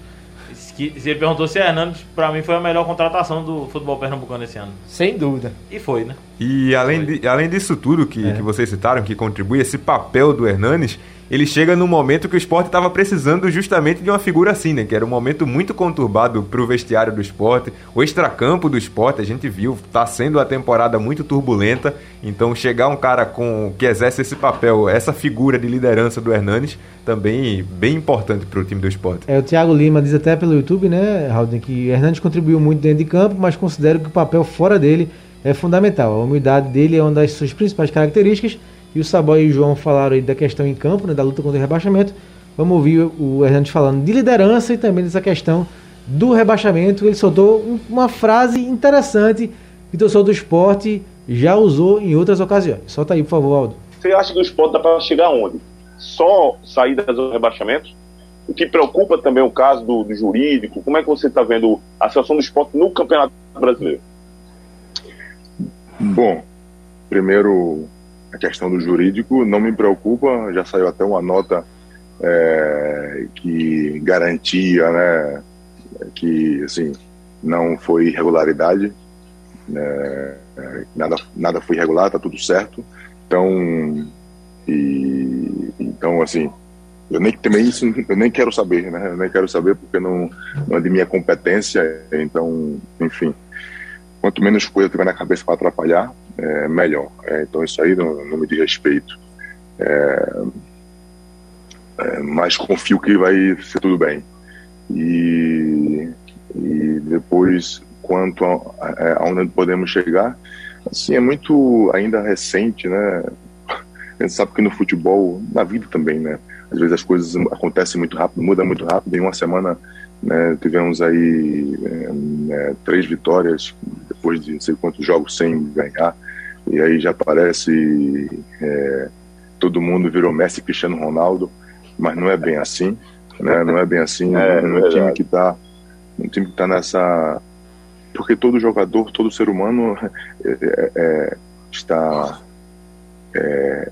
S4: Que, se ele perguntou se Hernandes, pra mim, foi a melhor contratação do futebol pernambucano esse ano.
S5: Sem dúvida.
S4: E foi, né?
S3: E além, de- além disso tudo que,
S2: É.
S3: que vocês citaram, que contribui, esse papel do Hernanes, ele chega num momento que o esporte estava precisando justamente de uma figura assim, né? Que era um momento muito conturbado para o vestiário do esporte. O extracampo do esporte, a gente viu, tá sendo uma temporada muito turbulenta. Então chegar um cara com que exerce esse papel, essa figura de liderança do Hernanes, também bem importante para o time do esporte.
S2: É, o Thiago Lima diz até pelo YouTube, né, Raul, que Hernandes contribuiu muito dentro de campo, mas considero que o papel fora dele é fundamental. A humildade dele é uma das suas principais características. E o Saboy e o João falaram aí da questão em campo, né, da luta contra o rebaixamento. Vamos ouvir o Hernandes falando de liderança e também dessa questão do rebaixamento. Ele soltou um- uma frase interessante que o torcedor do esporte já usou em outras ocasiões. Solta aí, por favor, Aldo.
S8: Você acha que o esporte dá para chegar onde? Só sair de rebaixamento? O que preocupa também o caso do, do jurídico. Como é que você está vendo a situação do esporte no Campeonato Brasileiro?
S7: Bom, primeiro a questão do jurídico não me preocupa, já saiu até uma nota é, que garantia, né, que assim não foi irregularidade, né, nada nada foi irregular, tá tudo certo. Então e então assim eu nem também isso eu nem quero saber, né? Eu nem quero saber porque não, não é de minha competência. Então, enfim, quanto menos coisa tiver na cabeça para atrapalhar, é melhor. É, então isso aí não, não me diz respeito. É, é, mas confio que vai ser tudo bem. E, e depois, quanto a, aonde podemos chegar, assim, é muito ainda recente, né? A gente sabe que no futebol, na vida também, né? Às vezes as coisas acontecem muito rápido, muda muito rápido. Em uma semana né, tivemos aí é, é, três vitórias depois de não sei quantos jogos sem ganhar. E aí já parece é, todo mundo virou Messi Cristiano Ronaldo, mas não é bem assim. Né? Não é bem assim.
S8: É,
S7: um,
S8: verdade.
S7: time que está um time que tá nessa porque todo jogador, todo ser humano é, é, é, está é,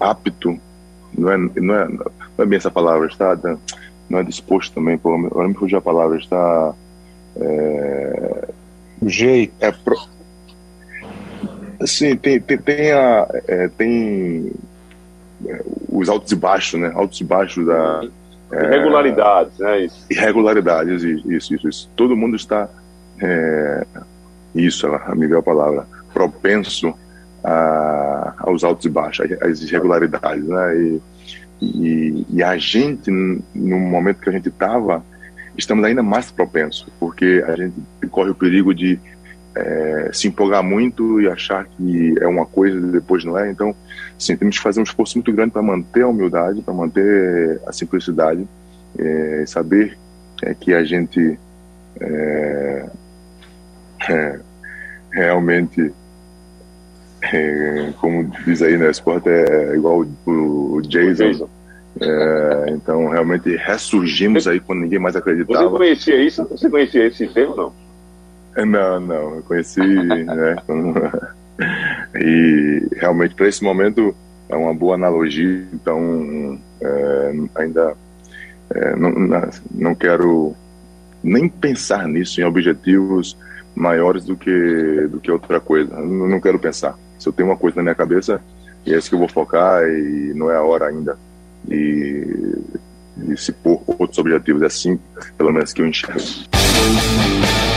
S7: apto, não é, não, é, não é bem essa palavra, está não é disposto também, pô, agora me fugiu a palavra, está é,
S9: jeito.
S7: É pro, assim, tem, tem, tem, a, é, tem é, os altos e baixos, né? Altos e baixos da
S8: Irregularidades, né? Isso.
S7: irregularidades, isso, isso, isso. Todo mundo está, é, isso, a melhor palavra, propenso a, aos altos e baixos, às irregularidades, né? E, e, e a gente, no momento que a gente estava, estamos ainda mais propensos, porque a gente corre o perigo de é, se empolgar muito e achar que é uma coisa e depois não é. Então, sim, temos que fazer um esforço muito grande para manter a humildade, para manter a simplicidade, é, saber é, que a gente é, é, realmente, é, como diz aí, né, esporte é igual o, o Jason. É, então, realmente ressurgimos aí quando ninguém mais acreditava.
S8: Você conhecia isso? Você conhecia esse termo, não?
S7: Não, não, eu conheci, né? e realmente para esse momento é uma boa analogia, então é, ainda é, não, não quero nem pensar nisso em objetivos maiores do que do que outra coisa. Eu não quero pensar. Se eu tenho uma coisa na minha cabeça, é isso que eu vou focar e não é a hora ainda. E, e se pôr outros objetivos, é assim, pelo menos que eu enxergo.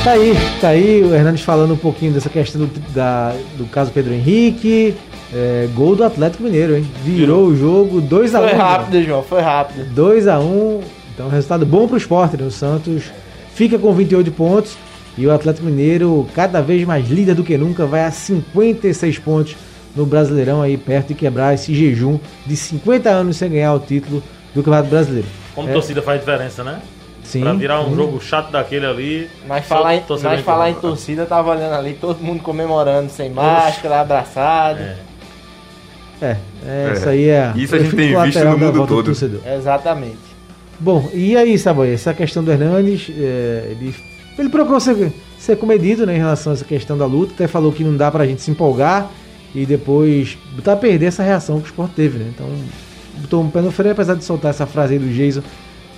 S2: Tá aí, tá aí o Hernandes falando um pouquinho dessa questão do, da, do caso Pedro Henrique. É, gol do Atlético Mineiro, hein? Virou o jogo 2x1.
S5: Foi um, rápido, né? João, foi rápido.
S2: 2x1. Então, resultado bom pro esporte, né? O Santos fica com 28 pontos. E o Atlético Mineiro, cada vez mais líder do que nunca, vai a 56 pontos no Brasileirão, aí perto de quebrar esse jejum de 50 anos sem ganhar o título do Campeonato Brasileiro.
S4: Como é. torcida faz diferença, né?
S2: Sim.
S4: Pra virar um jogo chato daquele ali.
S5: Mas falar, em, mas falar em torcida, tava olhando ali, todo mundo comemorando sem máscara, abraçado.
S2: É. É, é, isso aí é.
S3: Isso a gente tem visto no mundo todo.
S5: Exatamente.
S2: Bom, e aí, Saboia, essa questão do Hernandes, é, ele, ele procurou ser, ser comedido né, em relação a essa questão da luta, até falou que não dá pra gente se empolgar e depois botar a perder essa reação que o esporte teve, né? Então, botou um pé no freio, apesar de soltar essa frase aí do Jason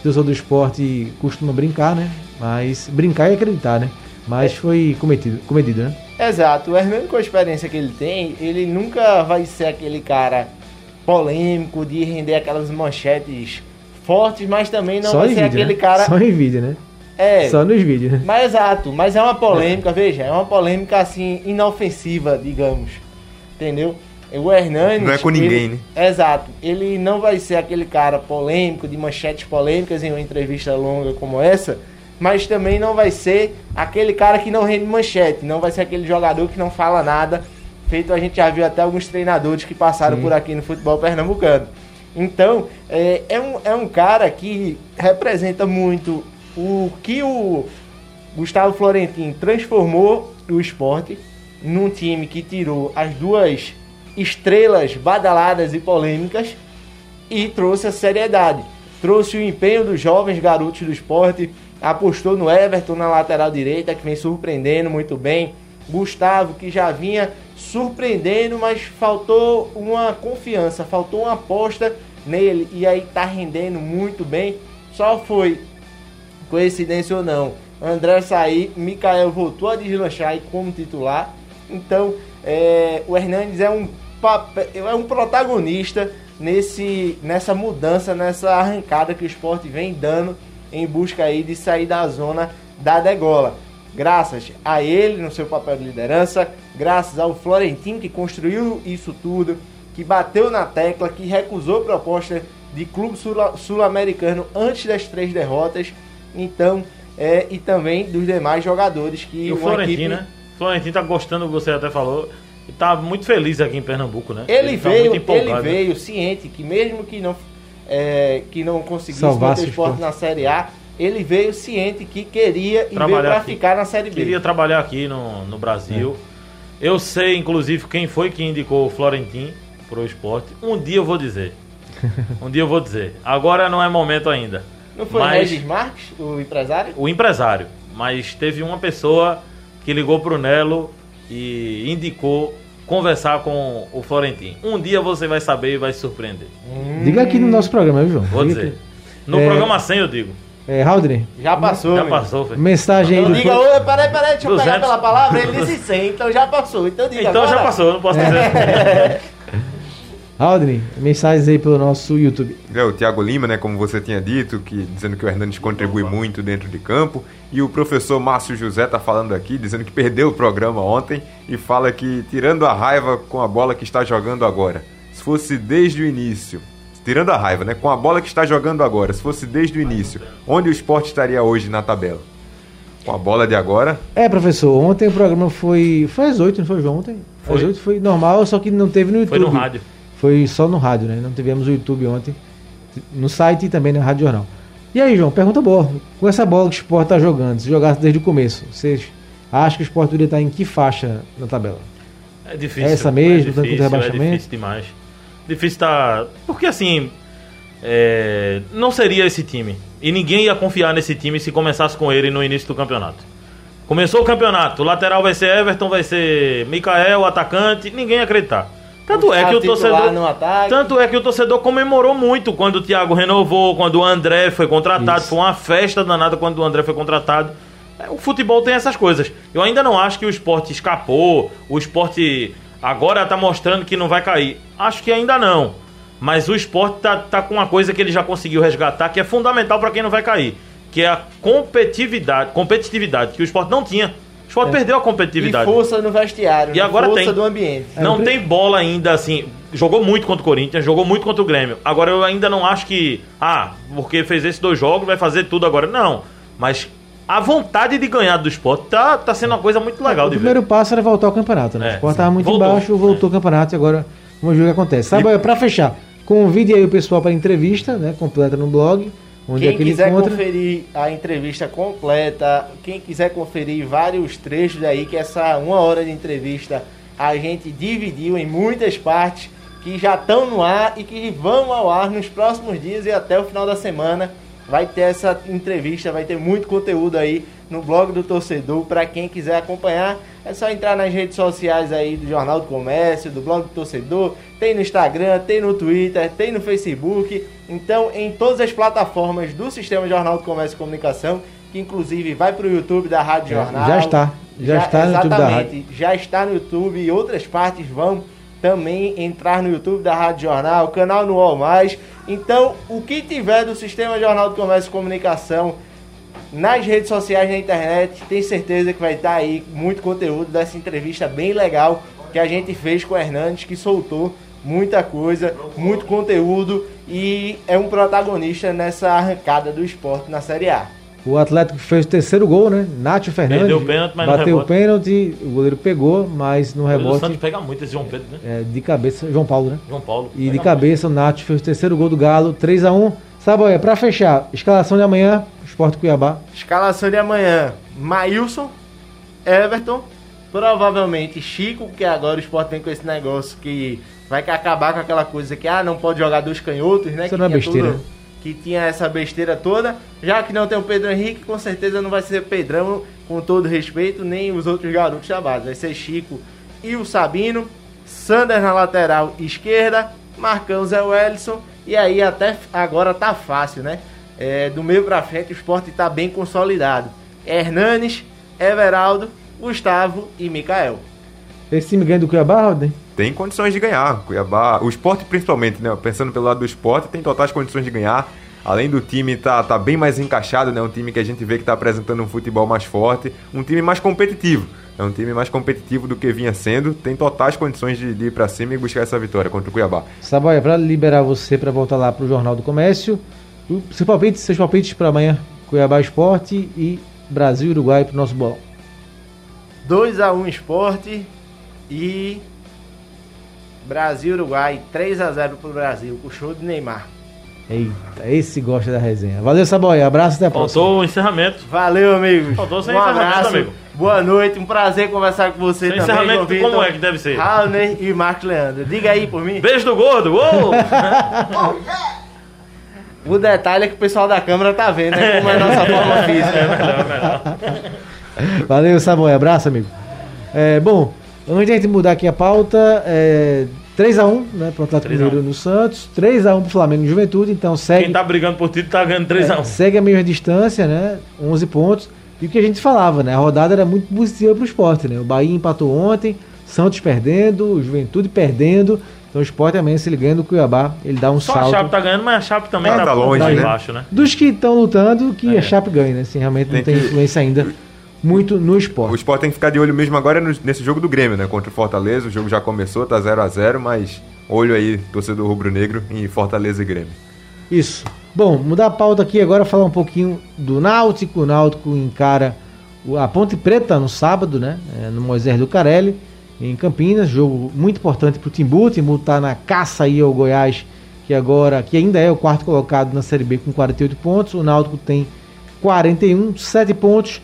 S2: pessoa do esporte costuma brincar, né? Mas brincar e acreditar, né? Mas foi cometido, cometido, né?
S5: Exato. O Hernando, com a experiência que ele tem, ele nunca vai ser aquele cara polêmico de render aquelas manchetes fortes, mas também não
S2: Só
S5: vai ser
S2: vídeo,
S5: aquele
S2: né?
S5: cara.
S2: Só em vídeo, né?
S5: É.
S2: Só nos vídeos, né?
S5: Mas exato, mas é uma polêmica, veja, é uma polêmica assim, inofensiva, digamos. Entendeu? O Hernandes.
S3: Não é com ninguém,
S5: ele, né? Exato. Ele não vai ser aquele cara polêmico, de manchetes polêmicas em uma entrevista longa como essa, mas também não vai ser aquele cara que não rende manchete, não vai ser aquele jogador que não fala nada. Feito a gente já viu até alguns treinadores que passaram Sim. por aqui no futebol pernambucano. Então, é, é, um, é um cara que representa muito o que o Gustavo Florentino transformou o esporte num time que tirou as duas estrelas badaladas e polêmicas e trouxe a seriedade. Trouxe o empenho dos jovens garotos do esporte, apostou no Everton na lateral direita, que vem surpreendendo muito bem. Gustavo, que já vinha surpreendendo, mas faltou uma confiança, faltou uma aposta nele e aí tá rendendo muito bem. Só foi coincidência ou não. André sair, Mikael voltou a deslanchar aí como titular. Então, é, o Hernandes é um, é um protagonista nesse, nessa mudança, nessa arrancada que o esporte vem dando em busca aí de sair da zona da degola. Graças a ele no seu papel de liderança, graças ao Florentino que construiu isso tudo, que bateu na tecla, que recusou proposta de clube sul-americano antes das três derrotas. Então, é, e também dos demais jogadores que
S4: e o Florentino, equipe... né? Florentino tá gostando, você até falou, e tá muito feliz aqui em Pernambuco, né?
S5: Ele, ele tá veio, tá ele veio ciente que mesmo que não é, que não conseguisse manter o esporte na Série A, ele veio ciente que queria e trabalhar veio para ficar na Série B.
S4: Queria trabalhar aqui no, no Brasil. É. Eu sei, inclusive, quem foi que indicou o Florentino pro esporte. Um dia eu vou dizer. Um dia eu vou dizer. Agora não é momento ainda.
S5: Não foi mas, Regis Marques, o empresário?
S4: O empresário. Mas teve uma pessoa que ligou pro Nelo e indicou conversar com o Florentino. Um dia você vai saber e vai se surpreender.
S2: Hum. Diga aqui no nosso programa, viu, João?
S4: Vou
S2: Diga
S4: dizer.
S2: Aqui.
S4: No
S2: é...
S4: programa 100 eu digo.
S2: É, Haldren?
S5: Já passou.
S4: Já passou,
S5: filho.
S2: Mensagem aí.
S5: Então diga, ô, peraí, peraí, deixa eu 200. pegar pela palavra. Ele disse 100, então já passou. Então diga
S4: Então
S5: agora.
S4: já passou, não posso dizer.
S2: Aldrin, mensagens aí pelo nosso YouTube.
S3: É, o Thiago Lima, né, como você tinha dito, que, dizendo que o Hernandes contribui muito dentro de campo. E o professor Márcio José tá falando aqui, dizendo que perdeu o programa ontem e fala que tirando a raiva com a bola que está jogando agora. Se fosse desde o início, tirando a raiva, né, com a bola que está jogando agora, se fosse desde o início, onde o esporte estaria hoje na tabela? Com a bola de agora.
S2: É, professor, ontem o programa foi. Foi às 8, não foi João? Ontem? Foi. Às 8 foi normal, só que não teve no YouTube.
S4: Foi no rádio.
S2: Foi só no rádio, né? Não tivemos o YouTube ontem. No site e também na Rádio Jornal. E aí, João, pergunta boa. Com essa bola que o Sport tá jogando, se jogasse desde o começo, vocês acham que o Sport poderia estar em que faixa na tabela?
S4: É difícil.
S2: É essa mesmo,
S4: é
S2: tanto
S4: difícil,
S2: rebaixamento?
S4: É difícil demais. Difícil tá. Porque assim. é, Não seria esse time. E ninguém ia confiar nesse time se começasse com ele no início do campeonato. Começou o campeonato, o lateral vai ser Everton, vai ser Mikael, atacante, ninguém ia acreditar. Tanto é que o
S5: titular
S4: torcedor. Tanto é que o torcedor comemorou muito quando o Thiago renovou, quando o André foi contratado.
S2: Isso.
S4: Foi uma festa danada quando o André foi contratado. É, O futebol tem essas coisas. Eu ainda não acho que o esporte escapou, o esporte agora tá mostrando que não vai cair. Acho que ainda não. Mas o esporte tá, tá com uma coisa que ele já conseguiu resgatar, que é fundamental para quem não vai cair. Que é a competitividade, competitividade que o esporte não tinha. O esporte perdeu a
S5: E
S4: competitividade.
S5: força no vestiário,
S4: E
S5: né?
S4: agora
S5: força
S4: tem.
S5: do ambiente.
S4: Não
S2: É,
S4: tem bola ainda assim. Jogou muito contra o Corinthians, jogou muito contra o Grêmio. Agora eu ainda não acho que. Ah, porque fez esses dois jogos, vai fazer tudo agora. Não. Mas a vontade de ganhar do esporte tá, tá sendo uma coisa muito legal
S2: o
S4: de
S2: primeiro
S4: ver.
S2: passo era voltar ao campeonato, né?
S4: É,
S2: o Sport
S4: sim.
S2: estava muito
S4: Voltou.
S2: embaixo, voltou ao campeonato e agora vamos ver o que acontece. Sabe, para fechar, convide aí o pessoal para entrevista, né? Completa no blog, onde é
S5: Quem
S2: que ele
S5: quiser
S2: encontra.
S5: conferir a entrevista completa, quem quiser conferir vários trechos aí, que essa uma hora de entrevista a gente dividiu em muitas partes que já estão no ar e que vão ao ar nos próximos dias e até o final da semana. Vai ter essa entrevista, vai ter muito conteúdo aí no blog do torcedor para quem quiser acompanhar. É só entrar nas redes sociais aí do Jornal do Comércio, do blog do torcedor, tem no Instagram, tem no Twitter, tem no Facebook. Então, em todas as plataformas do Sistema Jornal do Comércio e Comunicação, que inclusive vai para o YouTube da Rádio
S2: Já-
S5: Jornal.
S2: já está. Já está no YouTube da
S5: exatamente, Já está no YouTube e outras partes vão também entrar no YouTube da Rádio Jornal, canal no UOL Mais. Então, o que tiver do Sistema Jornal do Comércio e Comunicação nas redes sociais, na internet, tem certeza que vai estar aí muito conteúdo dessa entrevista bem legal que a gente fez com o Hernandes, que soltou muita coisa, muito conteúdo e é um protagonista nessa arrancada do esporte na Série A.
S2: O Atlético fez o terceiro gol, né? Nátio Fernandes.
S4: Perdeu o pênalti, mas no
S2: Bateu o pênalti, o goleiro pegou, mas no
S4: O
S2: rebote,
S4: Santos pega muito esse João Pedro, né?
S2: é, de cabeça, João Paulo, né?
S4: João Paulo.
S2: E de cabeça o Nath fez o terceiro gol do Galo, 3x1. Saboia, pra fechar, escalação de amanhã, Esporte Cuiabá.
S5: Escalação de amanhã: Maílson, Everton, provavelmente Chico, porque agora o Sport vem com esse negócio que vai que acabar com aquela coisa que ah, não pode jogar dois canhotos, né?
S2: Isso
S5: que
S2: não é
S5: tinha
S2: besteira,
S5: tudo- que tinha essa besteira toda. Já que não tem o Pedro Henrique, com certeza não vai ser Pedrão, com todo respeito, nem os outros garotos da base. Vai ser Chico e o Sabino, Sanders na lateral esquerda, Marcão Zé Wellison. E aí até agora tá fácil, né? É, do meio pra frente o esporte tá bem consolidado. Hernanes, Everaldo, Gustavo e Mikael.
S2: Esse time ganha do Cuiabá, Rodney?
S3: Tem condições de ganhar. Cuiabá, o esporte principalmente, né? Pensando pelo lado do esporte, tem totais condições de ganhar. Além do time tá, tá bem mais encaixado, né? Um time que a gente vê que tá apresentando um futebol mais forte, um time mais competitivo. É um time mais competitivo do que vinha sendo. Tem totais condições de, de ir pra cima e buscar essa vitória contra o Cuiabá.
S2: Saboia, pra liberar você pra voltar lá pro Jornal do Comércio, o- seu palpite, seus palpites pra amanhã, Cuiabá Esporte e Brasil e Uruguai pro nosso bolão.
S5: 2x1 esporte e Brasil Uruguai 3x0 pro Brasil, com o show de Neymar.
S2: Eita, esse gosta da resenha. Valeu, Saboia, abraço, até a próxima.
S4: Faltou o encerramento.
S5: Valeu, amigos.
S4: Faltou sem
S5: um
S4: encerramento,
S5: abraço,
S4: amigo.
S5: boa noite, um prazer conversar com você
S4: Sem
S5: também.
S4: encerramento,
S5: Vitor,
S4: como é que deve ser?
S5: Raulner e Marcos Leandro. Diga aí por mim.
S4: Beijo do gordo! Uou!
S5: O detalhe é que o pessoal da câmera tá vendo, né? Como é a nossa forma física.
S4: É melhor, melhor.
S2: Valeu, Samuel. Abraço, amigo. É, bom, antes de a gente mudar aqui a pauta, é, 3x1 né, pro Atlético
S4: 3 a 1.
S2: Mineiro no Santos, 3x1 pro Flamengo no Juventude, então segue,
S4: Quem tá brigando por título tá ganhando 3x1.
S2: é, segue a mesma distância, né? 11 pontos. E o que a gente falava, né? A rodada era muito positiva pro esporte, né? O Bahia empatou ontem, Santos perdendo, o Juventude perdendo. Então o esporte amanhã, se ele ganha do Cuiabá, ele dá um
S4: Só a
S2: salto.
S4: Chape tá ganhando, mas a Chape também
S3: É,
S4: tá,
S3: tá longe,
S4: lá
S3: né?
S4: embaixo, né?
S2: Dos que estão lutando, que
S4: É.
S2: a Chape ganha, né? Assim, realmente não
S3: Tem
S2: tem
S3: que-
S2: influência ainda muito no
S3: O
S2: esporte.
S3: esporte tem que ficar de olho mesmo agora nesse jogo do Grêmio, né? Contra o Fortaleza. O jogo já começou, tá 0 a 0 mas olho aí, torcedor rubro-negro, em Fortaleza e Grêmio.
S2: Isso. Bom, mudar a pauta aqui agora, falar um pouquinho do Náutico. O Náutico encara a Ponte Preta no sábado, né? É, no Moisés do Carelli, em Campinas, jogo muito importante para o Timbu. O Timbu está na caça aí ao Goiás, que agora, que ainda é o quarto colocado na Série B com 48 pontos. O Náutico tem 41, 7 pontos.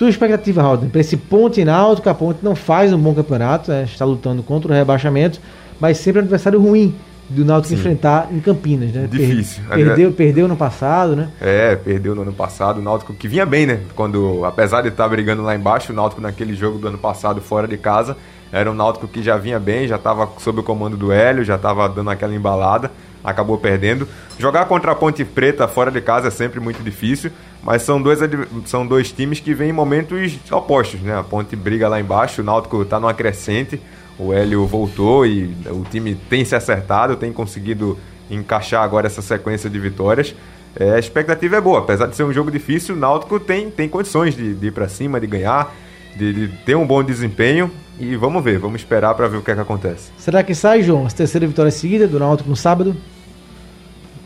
S2: Tua expectativa, Raul, para esse Ponte Náutico, a Ponte não faz um bom campeonato, né? está lutando contra o rebaixamento, mas sempre é um adversário ruim do Náutico Sim. enfrentar em Campinas, né?
S3: Difícil.
S2: Perdeu, perdeu no passado, né?
S3: É, perdeu no ano passado. O Náutico que vinha bem, né? Quando, apesar de estar brigando lá embaixo, o Náutico naquele jogo do ano passado fora de casa era um Náutico que já vinha bem, já estava sob o comando do Hélio, já estava dando aquela embalada, acabou perdendo. Jogar contra a Ponte Preta fora de casa é sempre muito difícil, mas são dois, são dois times que vêm em momentos opostos, né? A Ponte briga lá embaixo, o Náutico está numa crescente. O Hélio voltou e o time tem se acertado, tem conseguido encaixar agora essa sequência de vitórias. É, a expectativa é boa, apesar de ser um jogo difícil, o Náutico tem, tem condições de, de ir para cima, de ganhar, de, de, ter um bom desempenho. E vamos ver, vamos esperar para ver o que, é que acontece.
S2: Será que sai, João, as terceira vitória seguida do Náutico no sábado?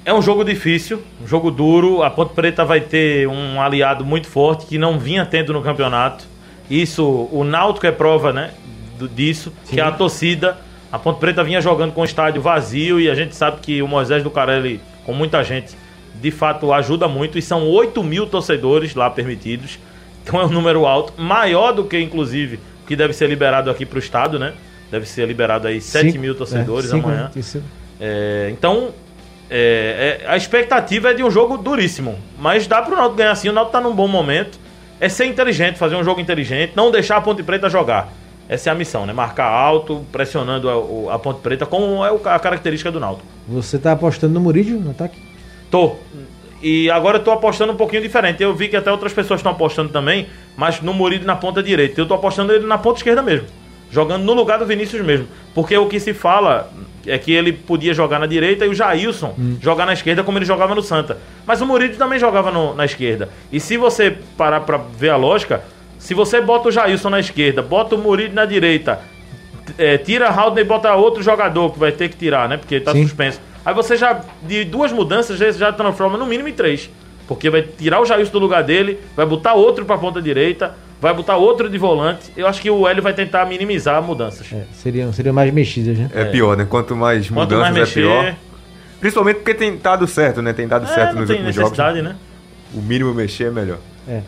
S4: É um jogo difícil, um jogo duro. A Ponte Preta vai ter um aliado muito forte que não vinha tendo no campeonato. Isso, o Náutico é prova, né? disso, Sim. que é a torcida. A Ponte Preta vinha jogando com o estádio vazio e a gente sabe que o Moisés do Carelli, com muita gente, de fato ajuda muito. E são 8 mil torcedores lá permitidos. Então é um número alto, maior do que, inclusive, que deve ser liberado aqui para o estado, né? Deve ser liberado aí 7 cinco, mil torcedores é, amanhã. É, então, é, é, a expectativa é de um jogo duríssimo. Mas dá para o Náutico ganhar assim. O Náutico está num bom momento. É ser inteligente, fazer um jogo inteligente, não deixar a Ponte Preta jogar. Essa é a missão, né? Marcar alto, pressionando a, a Ponte Preta, como é a característica do Náutico.
S2: Você tá apostando no Murídio no ataque?
S4: Tô. E agora eu tô apostando um pouquinho diferente. Eu vi que até outras pessoas estão apostando também, mas no Murídio na ponta direita. Eu tô apostando ele na ponta esquerda mesmo. Jogando no lugar do Vinícius mesmo. Porque o que se fala é que ele podia jogar na direita e o Jailson hum. jogar na esquerda como ele jogava no Santa. Mas o Murídio também jogava no, na esquerda. E se você parar pra ver a lógica, se você bota o Jailson na esquerda, bota o Murilo na direita, é, tira Haldner e bota outro jogador que vai ter que tirar, né? Porque ele tá Sim. suspenso. Aí você já, de duas mudanças, já, já transforma no mínimo em três. Porque vai tirar o Jailson do lugar dele, vai botar outro pra ponta direita, vai botar outro de volante. Eu acho que o Hélio vai tentar minimizar mudanças.
S2: É, seriam, seriam mais mexidas, né?
S3: É, pior, né? Quanto mais Quanto mudanças mais mexer, é pior. Principalmente porque tem dado certo, né? Tem dado é, certo nos últimos jogos. Né? O mínimo mexer é melhor.
S2: É.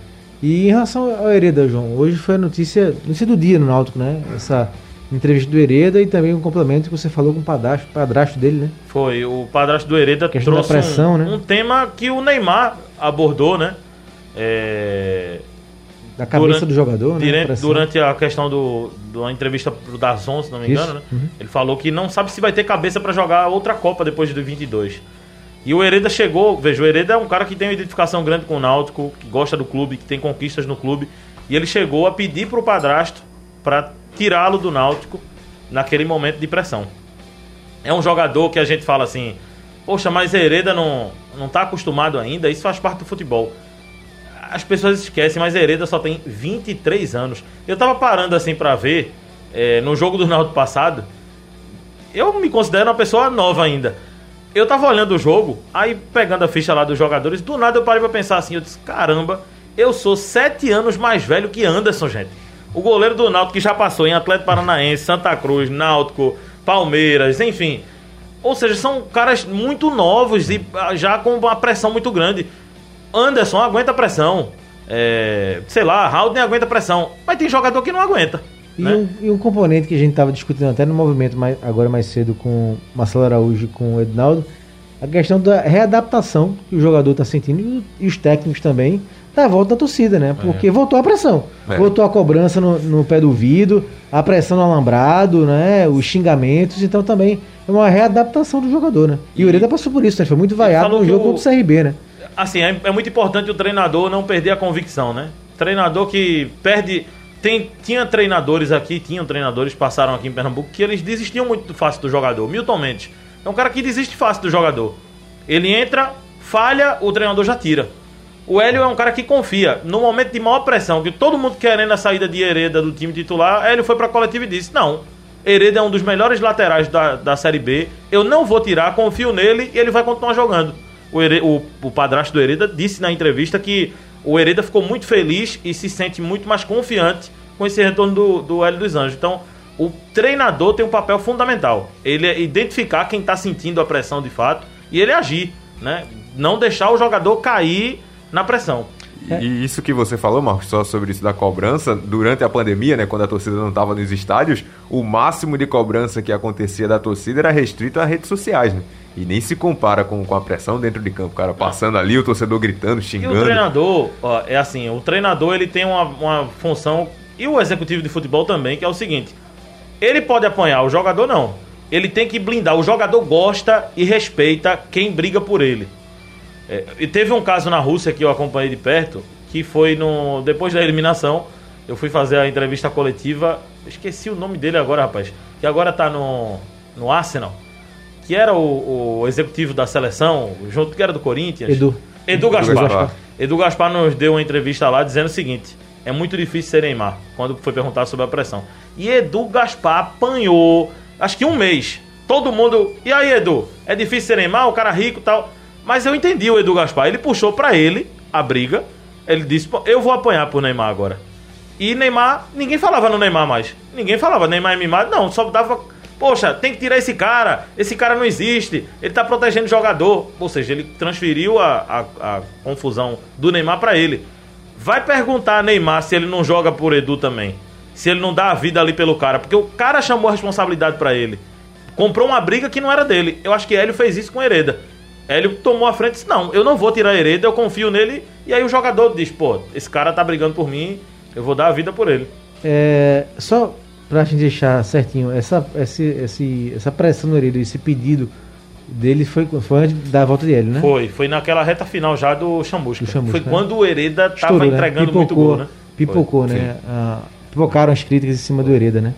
S2: E em relação ao Hereda, João, hoje foi a notícia, notícia do dia no Náutico, né? Essa entrevista do Hereda e também um complemento que você falou com o padrasto, padrasto dele, né?
S4: Foi, o padrasto do Hereda que trouxe pressão, um, né? um tema que o Neymar abordou, né? É...
S2: Da cabeça durante, do jogador,
S4: né? Durante, durante a questão do, da entrevista pro Dazon, se não me engano, Isso. né? Uhum. Ele falou que não sabe se vai ter cabeça para jogar outra Copa depois de 22. E o Hereda chegou, veja, o Hereda é um cara que tem uma identificação grande com o Náutico, que gosta do clube, que tem conquistas no clube. E ele chegou a pedir para o padrasto para tirá-lo do Náutico naquele momento de pressão. É um jogador que a gente fala assim, poxa, mas Hereda não, não tá acostumado ainda, isso faz parte do futebol. As pessoas esquecem, mas Hereda só tem 23 anos. Eu tava parando assim para ver, é, no jogo do Náutico passado, eu me considero uma pessoa nova ainda eu tava olhando o jogo, aí pegando a ficha lá dos jogadores, do nada eu parei pra pensar assim, eu disse, caramba, eu sou sete anos mais velho que Anderson, gente. O goleiro do Náutico que já passou em Atlético Paranaense, Santa Cruz, Náutico, Palmeiras, enfim. Ou seja, são caras muito novos e ah, já com uma pressão muito grande. Anderson aguenta pressão. É, sei lá, Haldner aguenta pressão. Mas tem jogador que não aguenta.
S2: E, né? um, e um componente que a gente estava discutindo até no movimento mais, agora mais cedo com Marcelo Araújo e com o Ednaldo, a questão da readaptação que o jogador está sentindo e, e, os técnicos também da volta da torcida, né? Porque é. voltou a pressão, é. voltou a cobrança no, no, pé do vidro, a pressão no alambrado, né? Os xingamentos, então também é uma readaptação do jogador, né? E, e o Ureda passou por isso, né? Foi muito vaiado no jogo o, contra o CRB, né?
S4: Assim, é, é muito importante o treinador não perder a convicção, né? Treinador que perde tem, tinha treinadores aqui, tinham treinadores, passaram aqui em Pernambuco, que eles desistiam muito fácil do jogador. Milton Mendes é um cara que desiste fácil do jogador. Ele entra, falha, o treinador já tira. O Hélio é um cara que confia. No momento de maior pressão, que todo mundo querendo a saída de Hereda do time titular, Hélio foi pra coletiva e disse: Não, Hereda é um dos melhores laterais da, da Série B. Eu não vou tirar, confio nele e ele vai continuar jogando. O, Hereda, o, o padrasto do Hereda disse na entrevista que o Hereda ficou muito feliz e se sente muito mais confiante com esse retorno do, do Hélio dos Anjos. Então, o treinador tem um papel fundamental. Ele é identificar quem está sentindo a pressão de fato e ele agir, né? Não deixar o jogador cair na pressão.
S3: É. E isso que você falou, Marcos, só sobre isso da cobrança, durante a pandemia, né, quando a torcida não estava nos estádios, o máximo de cobrança que acontecia da torcida era restrito às redes sociais, né? E nem se compara com, com a pressão dentro de campo, o cara passando ali, o torcedor gritando, xingando.
S4: E o treinador, ó, é assim, o treinador ele tem uma, uma função, e o executivo de futebol também, que é o seguinte: ele pode apanhar, o jogador não. Ele tem que blindar. O jogador gosta e respeita quem briga por ele. É, e teve um caso na Rússia que eu acompanhei de perto, que foi no depois da eliminação. Eu fui fazer a entrevista coletiva. Esqueci o nome dele agora, rapaz. Que agora tá no, no Arsenal. Que era o, o executivo da seleção, junto que era do Corinthians.
S2: Edu.
S4: Edu Gaspar. Edu Gaspar. Edu Gaspar nos deu uma entrevista lá dizendo o seguinte: é muito difícil ser Neymar, quando foi perguntar sobre a pressão. E Edu Gaspar apanhou, acho que um mês. Todo mundo. E aí, Edu? É difícil ser Neymar, o cara rico e tal. Mas eu entendi o Edu Gaspar. Ele puxou para ele a briga. Ele disse: Eu vou apanhar pro Neymar agora. E Neymar, ninguém falava no Neymar mais. Ninguém falava Neymar é mimado, não. Só dava. Poxa, tem que tirar esse cara. Esse cara não existe. Ele tá protegendo o jogador. Ou seja, ele transferiu a, a, a confusão do Neymar para ele. Vai perguntar a Neymar se ele não joga por Edu também. Se ele não dá a vida ali pelo cara. Porque o cara chamou a responsabilidade para ele. Comprou uma briga que não era dele. Eu acho que Hélio fez isso com Hereda. Hélio tomou a frente e disse: Não, eu não vou tirar Hereda, eu confio nele. E aí o jogador diz: Pô, esse cara tá brigando por mim, eu vou dar a vida por ele.
S2: É, só pra gente deixar certinho, essa, esse, esse, essa pressão no Hereda, esse pedido dele foi, foi antes da volta de Hélio, né?
S4: Foi, foi naquela reta final já do Chamusca.
S2: Do Chamusca
S4: foi
S2: né?
S4: quando o Hereda Estourou, tava né? entregando pipocou, muito gol, né?
S2: Pipocou, foi, né? Ah, pipocaram as críticas em cima do Hereda, né?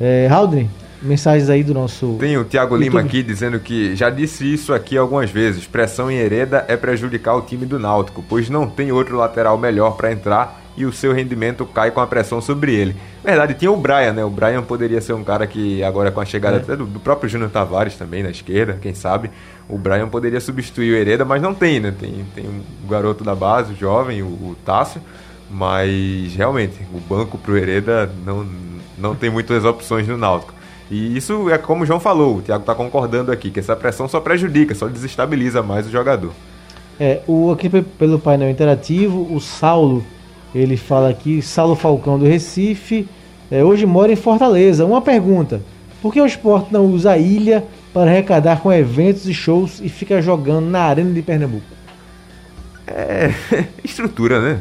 S2: É, Haldren, mensagens aí do nosso.
S3: Tem o Thiago YouTube. Lima aqui dizendo que já disse isso aqui algumas vezes: pressão em Hereda é prejudicar o time do Náutico, pois não tem outro lateral melhor para entrar e o seu rendimento cai com a pressão sobre ele. Verdade, tinha o Brian, né? O Brian poderia ser um cara que agora com a chegada é. do, do, próprio Júnior Tavares também na esquerda, quem sabe, o Brian poderia substituir o Hereda, mas não tem, né? Tem, tem um garoto da base, o jovem, o, o Tássio, mas realmente o banco pro Hereda não, não tem muitas opções no Náutico. E isso é como o João falou, o Thiago está concordando aqui, que essa pressão só prejudica, só desestabiliza mais o jogador.
S2: É, o, aqui pelo painel interativo, o Saulo, ele fala aqui, Saulo Falcão do Recife, é, hoje mora em Fortaleza. Uma pergunta, por que o esporte não usa a ilha para arrecadar com eventos e shows e fica jogando na Arena de Pernambuco?
S3: É, estrutura, né?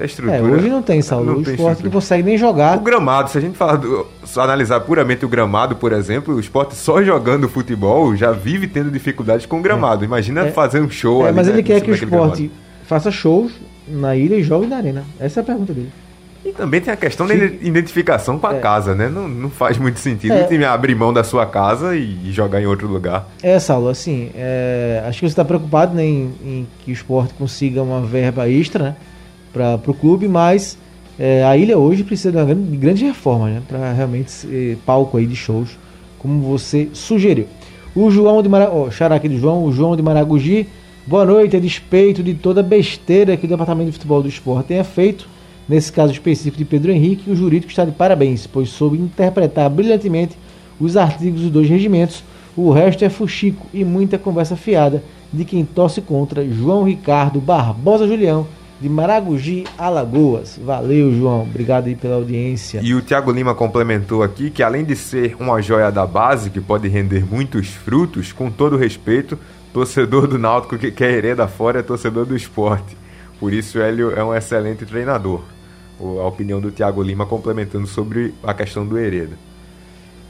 S2: A estrutura. É, hoje não tem, Saulo. Não o tem esporte não consegue nem jogar.
S3: O gramado, se a gente falar do, analisar puramente o gramado, por exemplo, o esporte só jogando futebol já vive tendo dificuldades com o gramado. É. Imagina é. fazer um show
S2: é,
S3: ali,
S2: Mas né, ele quer que o esporte gramado. faça shows na ilha e jogue na arena. Essa é a pergunta dele.
S3: E também tem a questão da identificação com a é. casa, né? Não, não faz muito sentido é. abrir mão da sua casa e, jogar em outro lugar.
S2: É, Saulo, assim, é, acho que você está preocupado né, em, em, que o esporte consiga uma verba extra, né? Para o clube, mas é, a ilha hoje precisa de uma grande, grande reforma, né? Para realmente ser palco aí de shows, como você sugeriu. O João de Maragogi, oh, xará aqui do João, o João de Maragogi, boa noite, a despeito de toda besteira que o Departamento de Futebol do Esporte tenha feito, nesse caso específico de Pedro Henrique, o jurídico está de parabéns, pois soube interpretar brilhantemente os artigos dos dois regimentos, o resto é fuxico e muita conversa fiada de quem torce contra João Ricardo Barbosa Julião, de Maragogi, Alagoas. Valeu, João. Obrigado aí pela audiência.
S3: E o Thiago Lima complementou aqui que além de ser uma joia da base que pode render muitos frutos, com todo respeito, torcedor do Náutico que quer hereda fora é torcedor do esporte. Por isso, Hélio é um excelente treinador. A opinião do Thiago Lima complementando sobre a questão do Hereda.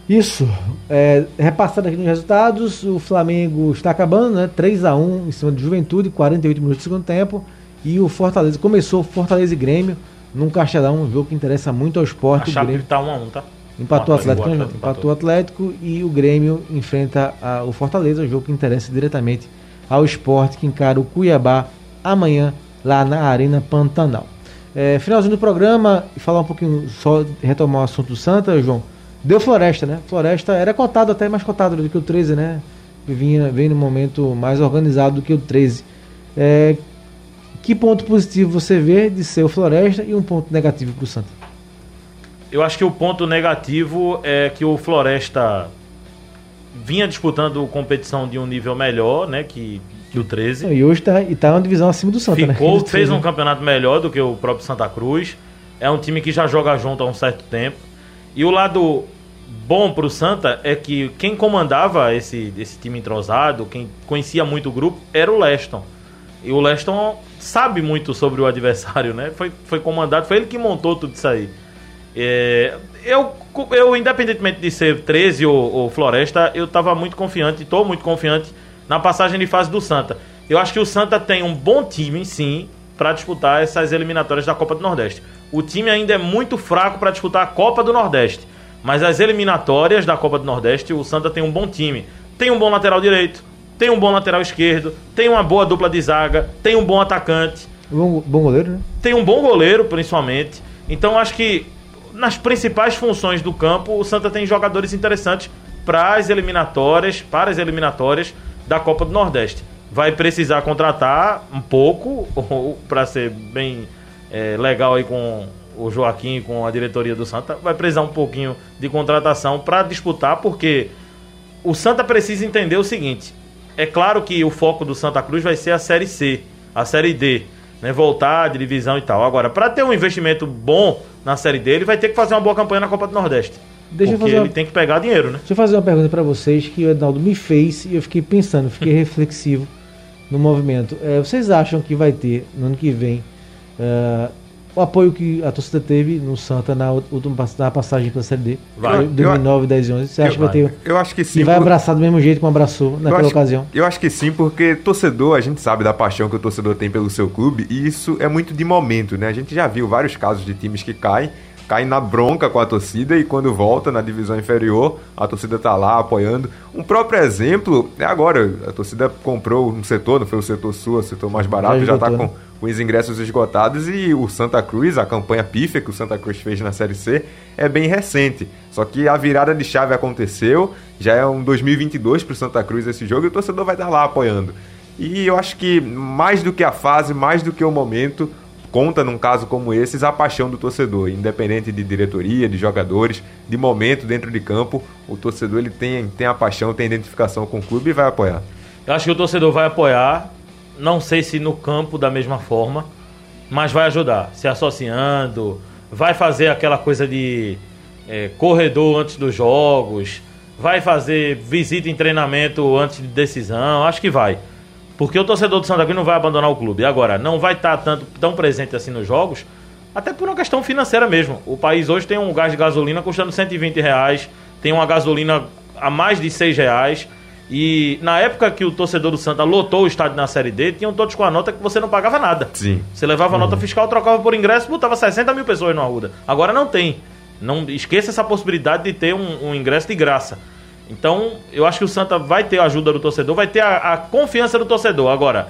S2: Isso. É, repassando aqui nos resultados, o Flamengo está acabando, né? 3 a 1 em cima do Juventude, 48 minutos do segundo tempo. E o Fortaleza começou Fortaleza e Grêmio num Castelão, um jogo que interessa muito ao esporte.
S4: A Grêmio tá 1 a 1, tá?
S2: Empatou o Atlético? Atlético, empatou o Atlético e o Grêmio enfrenta a, o Fortaleza, um jogo que interessa diretamente ao esporte que encara o Cuiabá amanhã lá na Arena Pantanal. É, finalzinho do programa, e falar um pouquinho, só retomar o assunto do Santa, João. Deu Floresta, né? Floresta era cotado até mais cotado do que o 13, né? Vinha, vem no momento mais organizado do que o 13. É, que ponto positivo você vê de ser o Floresta e um ponto negativo para o Santa?
S4: Eu acho que o ponto negativo é que o Floresta vinha disputando competição de um nível melhor, né, que, que o 13.
S2: E hoje está tá uma divisão acima do Santa,
S4: Ficou,
S2: né?
S4: fez um campeonato melhor do que o próprio Santa Cruz. É um time que já joga junto há um certo tempo. E o lado bom para o Santa é que quem comandava esse, esse time entrosado, quem conhecia muito o grupo, era o Leston. E o Leston sabe muito sobre o adversário, né? Foi, foi comandado, foi ele que montou tudo isso aí. É, eu, eu, independentemente de ser 13 ou, ou Floresta, eu estava muito confiante, estou muito confiante na passagem de fase do Santa. Eu acho que o Santa tem um bom time, sim, para disputar essas eliminatórias da Copa do Nordeste. O time ainda é muito fraco para disputar a Copa do Nordeste. Mas as eliminatórias da Copa do Nordeste, o Santa tem um bom time. Tem um bom lateral direito, tem um bom lateral esquerdo, tem uma boa dupla de zaga, tem um bom atacante.
S2: Bom, bom goleiro, né?
S4: Tem um bom goleiro, principalmente. Então acho que nas principais funções do campo, o Santa tem jogadores interessantes para as eliminatórias, para as eliminatórias da Copa do Nordeste. Vai precisar contratar um pouco, para ser bem é, legal aí com o Joaquim, com a diretoria do Santa, vai precisar um pouquinho de contratação para disputar, porque o Santa precisa entender o seguinte: é claro que o foco do Santa Cruz vai ser a Série C, a Série D, né, voltar de divisão e tal. Agora, para ter um investimento bom na Série D, ele vai ter que fazer uma boa campanha na Copa do Nordeste. Deixa porque ele tem que pegar dinheiro, né?
S2: Deixa eu fazer uma pergunta para vocês que o Ednaldo me fez e eu fiquei pensando, fiquei reflexivo no movimento. É, vocês acham que vai ter no ano que vem uh, o apoio que a torcida teve no Santa na última na passagem pela Série D. Vai. 2009, 10 e 11. Você acha que vai ter.
S3: Eu acho que sim.
S2: E vai por... abraçar do mesmo jeito como abraçou naquela
S3: eu
S2: acho, ocasião.
S3: Eu acho que sim, porque torcedor, a gente sabe da paixão que o torcedor tem pelo seu clube e isso é muito de momento, né? A gente já viu vários casos de times que caem cai na bronca com a torcida e quando volta na divisão inferior, a torcida tá lá apoiando. Um próprio exemplo é agora, a torcida comprou um setor, não foi o setor sul, o setor mais barato, já, já tá com, os ingressos esgotados e o Santa Cruz, a campanha pífia que o Santa Cruz fez na Série C, é bem recente. Só que a virada de chave aconteceu, já é um 2022 pro Santa Cruz esse jogo e o torcedor vai estar lá apoiando. E eu acho que mais do que a fase, mais do que o momento, conta num caso como esses a paixão do torcedor, independente de diretoria, de jogadores, de momento dentro de campo, o torcedor ele tem, tem a paixão, tem identificação com o clube e vai apoiar.
S4: Eu acho que o torcedor vai apoiar, não sei se no campo da mesma forma, mas vai ajudar, se associando, vai fazer aquela coisa de é, corredor antes dos jogos, vai fazer visita em treinamento antes de decisão, acho que vai. Porque o torcedor do Santa Cruz não vai abandonar o clube. Agora, não vai estar tanto, tão presente assim nos jogos, até por uma questão financeira mesmo. O país hoje tem um gás de gasolina custando 120 reais, tem uma gasolina a mais de 6 reais. E na época que o torcedor do Santa lotou o estádio na Série D, tinham todos com a nota que você não pagava nada.
S3: Sim.
S4: Você levava a nota uhum. fiscal, trocava por ingresso, botava 60 mil pessoas na rua. Agora não tem. Não esqueça essa possibilidade de ter um, um ingresso de graça. Então, eu acho que o Santa vai ter a ajuda do torcedor, vai ter a, a confiança do torcedor. Agora,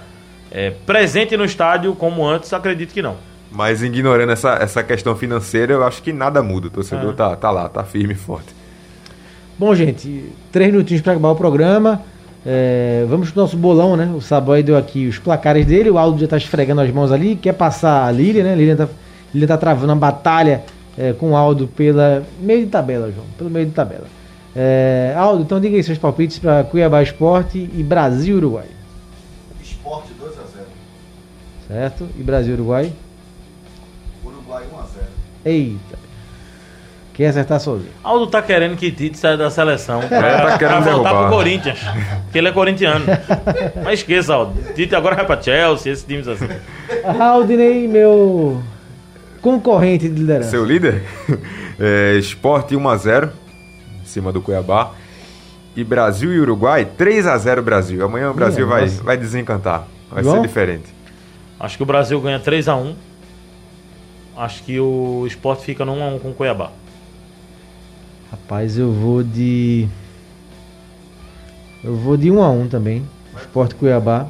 S4: é, presente no estádio como antes, acredito que não.
S3: Mas ignorando essa, essa questão financeira, eu acho que nada muda. O torcedor é. tá, tá lá, tá firme e forte.
S2: Bom, gente, três minutinhos para acabar o programa. É, vamos pro nosso bolão, né? O Saboy deu aqui os placares dele, o Aldo já tá esfregando as mãos ali, quer passar a Lilian, né? Lilian tá, Lilian tá travando uma batalha é, com o Aldo pela meio de tabela, João, pelo meio de tabela. É, Aldo, então diga aí seus palpites para Cuiabá Esporte e Brasil Uruguai.
S9: Esporte 2 a 0.
S2: Certo? E Brasil Uruguai?
S9: Uruguai 1 a 0.
S2: Eita. Quer acertar sozinho.
S4: Aldo tá querendo que Tite saia da seleção. É, tá querendo pra voltar pro Corinthians. Porque ele é corintiano. Mas esqueça, Aldo. Tite agora vai pra Chelsea, esses times assim.
S2: Aldinei, meu concorrente de liderança.
S3: Seu líder? É, esporte 1 a 0 cima do Cuiabá. E Brasil e Uruguai, 3 a 0 Brasil. Amanhã o Brasil vai, vai desencantar. Vai ser diferente.
S4: Acho que o Brasil ganha 3 a 1 Acho que o esporte fica no 1x1 com o Cuiabá.
S2: Rapaz, eu vou de. Eu vou de 1x1 também. Esporte Cuiabá.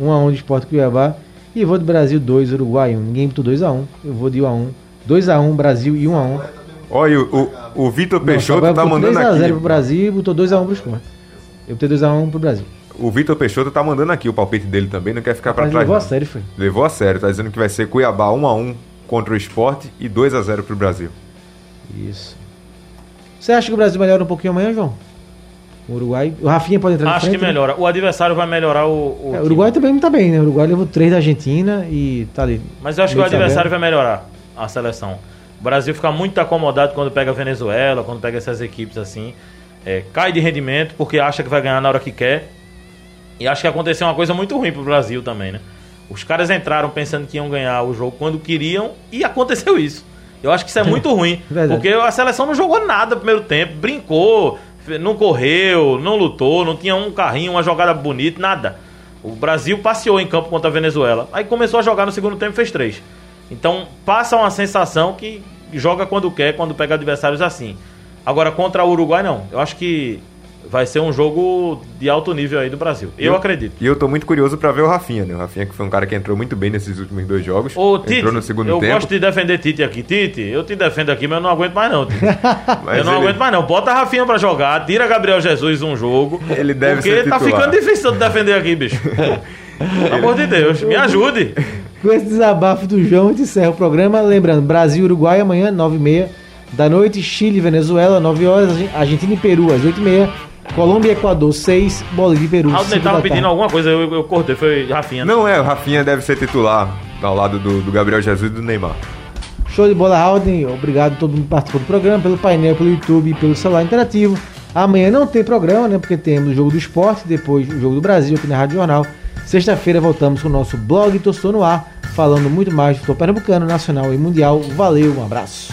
S2: 1x1 de Esporte Cuiabá. E vou de Brasil 2, Uruguai 1. Ninguém botou 2x1. Eu vou de 1x1. 2x1 Brasil e 1x1.
S3: Olha, o, o Vitor Peixoto tá mandando aqui. 3x0
S2: pro Brasil e botou 2x1 pro esporte. Eu botei 2x1 pro Brasil.
S3: o Vitor Peixoto tá mandando aqui o palpite dele também, não quer ficar para trás.
S2: levou a
S3: não.
S2: sério, foi.
S3: Levou a sério, tá dizendo que vai ser Cuiabá 1 a 1 contra o Esporte e 2 a 0 pro Brasil.
S2: Isso. Você acha que o Brasil melhora um pouquinho amanhã, João? O Uruguai. O Rafinha pode entrar na
S4: Acho
S2: frente,
S4: que
S2: né?
S4: melhora. O adversário vai melhorar o. o
S2: É, o. Uruguai também não tá bem, né? O Uruguai levou três da Argentina e tá ali.
S4: Mas eu acho que o adversário
S2: tabela.
S4: vai melhorar a seleção. O Brasil fica muito acomodado quando pega a Venezuela, quando pega essas equipes assim. É, cai de rendimento porque acha que vai ganhar na hora que quer. E acho que aconteceu uma coisa muito ruim pro Brasil também, né? Os caras entraram pensando que iam ganhar o jogo quando queriam e aconteceu isso. Eu acho que isso é muito ruim.
S2: Verdade.
S4: Porque a seleção não jogou nada no primeiro tempo, brincou, não correu, não lutou, não tinha um carrinho, uma jogada bonita, nada. O Brasil passeou em campo contra a Venezuela. Aí começou a jogar no segundo tempo e fez três. Então passa uma sensação que joga quando quer, quando pega adversários assim. Agora contra o Uruguai não. Eu acho que vai ser um jogo de alto nível aí do Brasil. Eu, acredito.
S3: E eu tô muito curioso pra ver o Rafinha, né? O Rafinha que foi um cara que entrou muito bem nesses últimos dois jogos.
S4: Ô, Tite,
S3: entrou no segundo
S4: eu
S3: tempo.
S4: gosto de defender Tite aqui. Tite, eu te defendo aqui, mas eu não aguento mais não, Tite. Eu não
S3: ele-
S4: aguento mais não. Bota a Rafinha pra jogar, tira Gabriel Jesus um jogo.
S3: Ele deve
S4: porque
S3: ser
S4: tá
S3: titular.
S4: ficando difícil de defender aqui, bicho. Pelo amor de Deus, me ajude.
S2: Com esse desabafo do João, a gente encerra o programa. Lembrando, Brasil e Uruguai amanhã, 9h30 da noite. Chile e Venezuela, 9 horas. Argentina e Peru, às 8h30. Colômbia e Equador, 6. Bolívia e Peru,
S4: Aldney
S2: 5
S4: tava
S2: da
S4: pedindo alguma coisa, eu, eu cortei, foi Rafinha.
S3: Não é, o Rafinha deve ser titular ao lado do, do Gabriel Jesus e do Neymar.
S2: Show de bola, Alden. Obrigado a todo mundo que participou do programa, pelo painel, pelo YouTube e pelo celular interativo. Amanhã não tem programa, né? Porque temos o jogo do esporte, depois o jogo do Brasil aqui na Rádio Jornal. Sexta-feira voltamos com o nosso blog Tostou no Ar, falando muito mais do futebol pernambucano, nacional e mundial. Valeu, um abraço.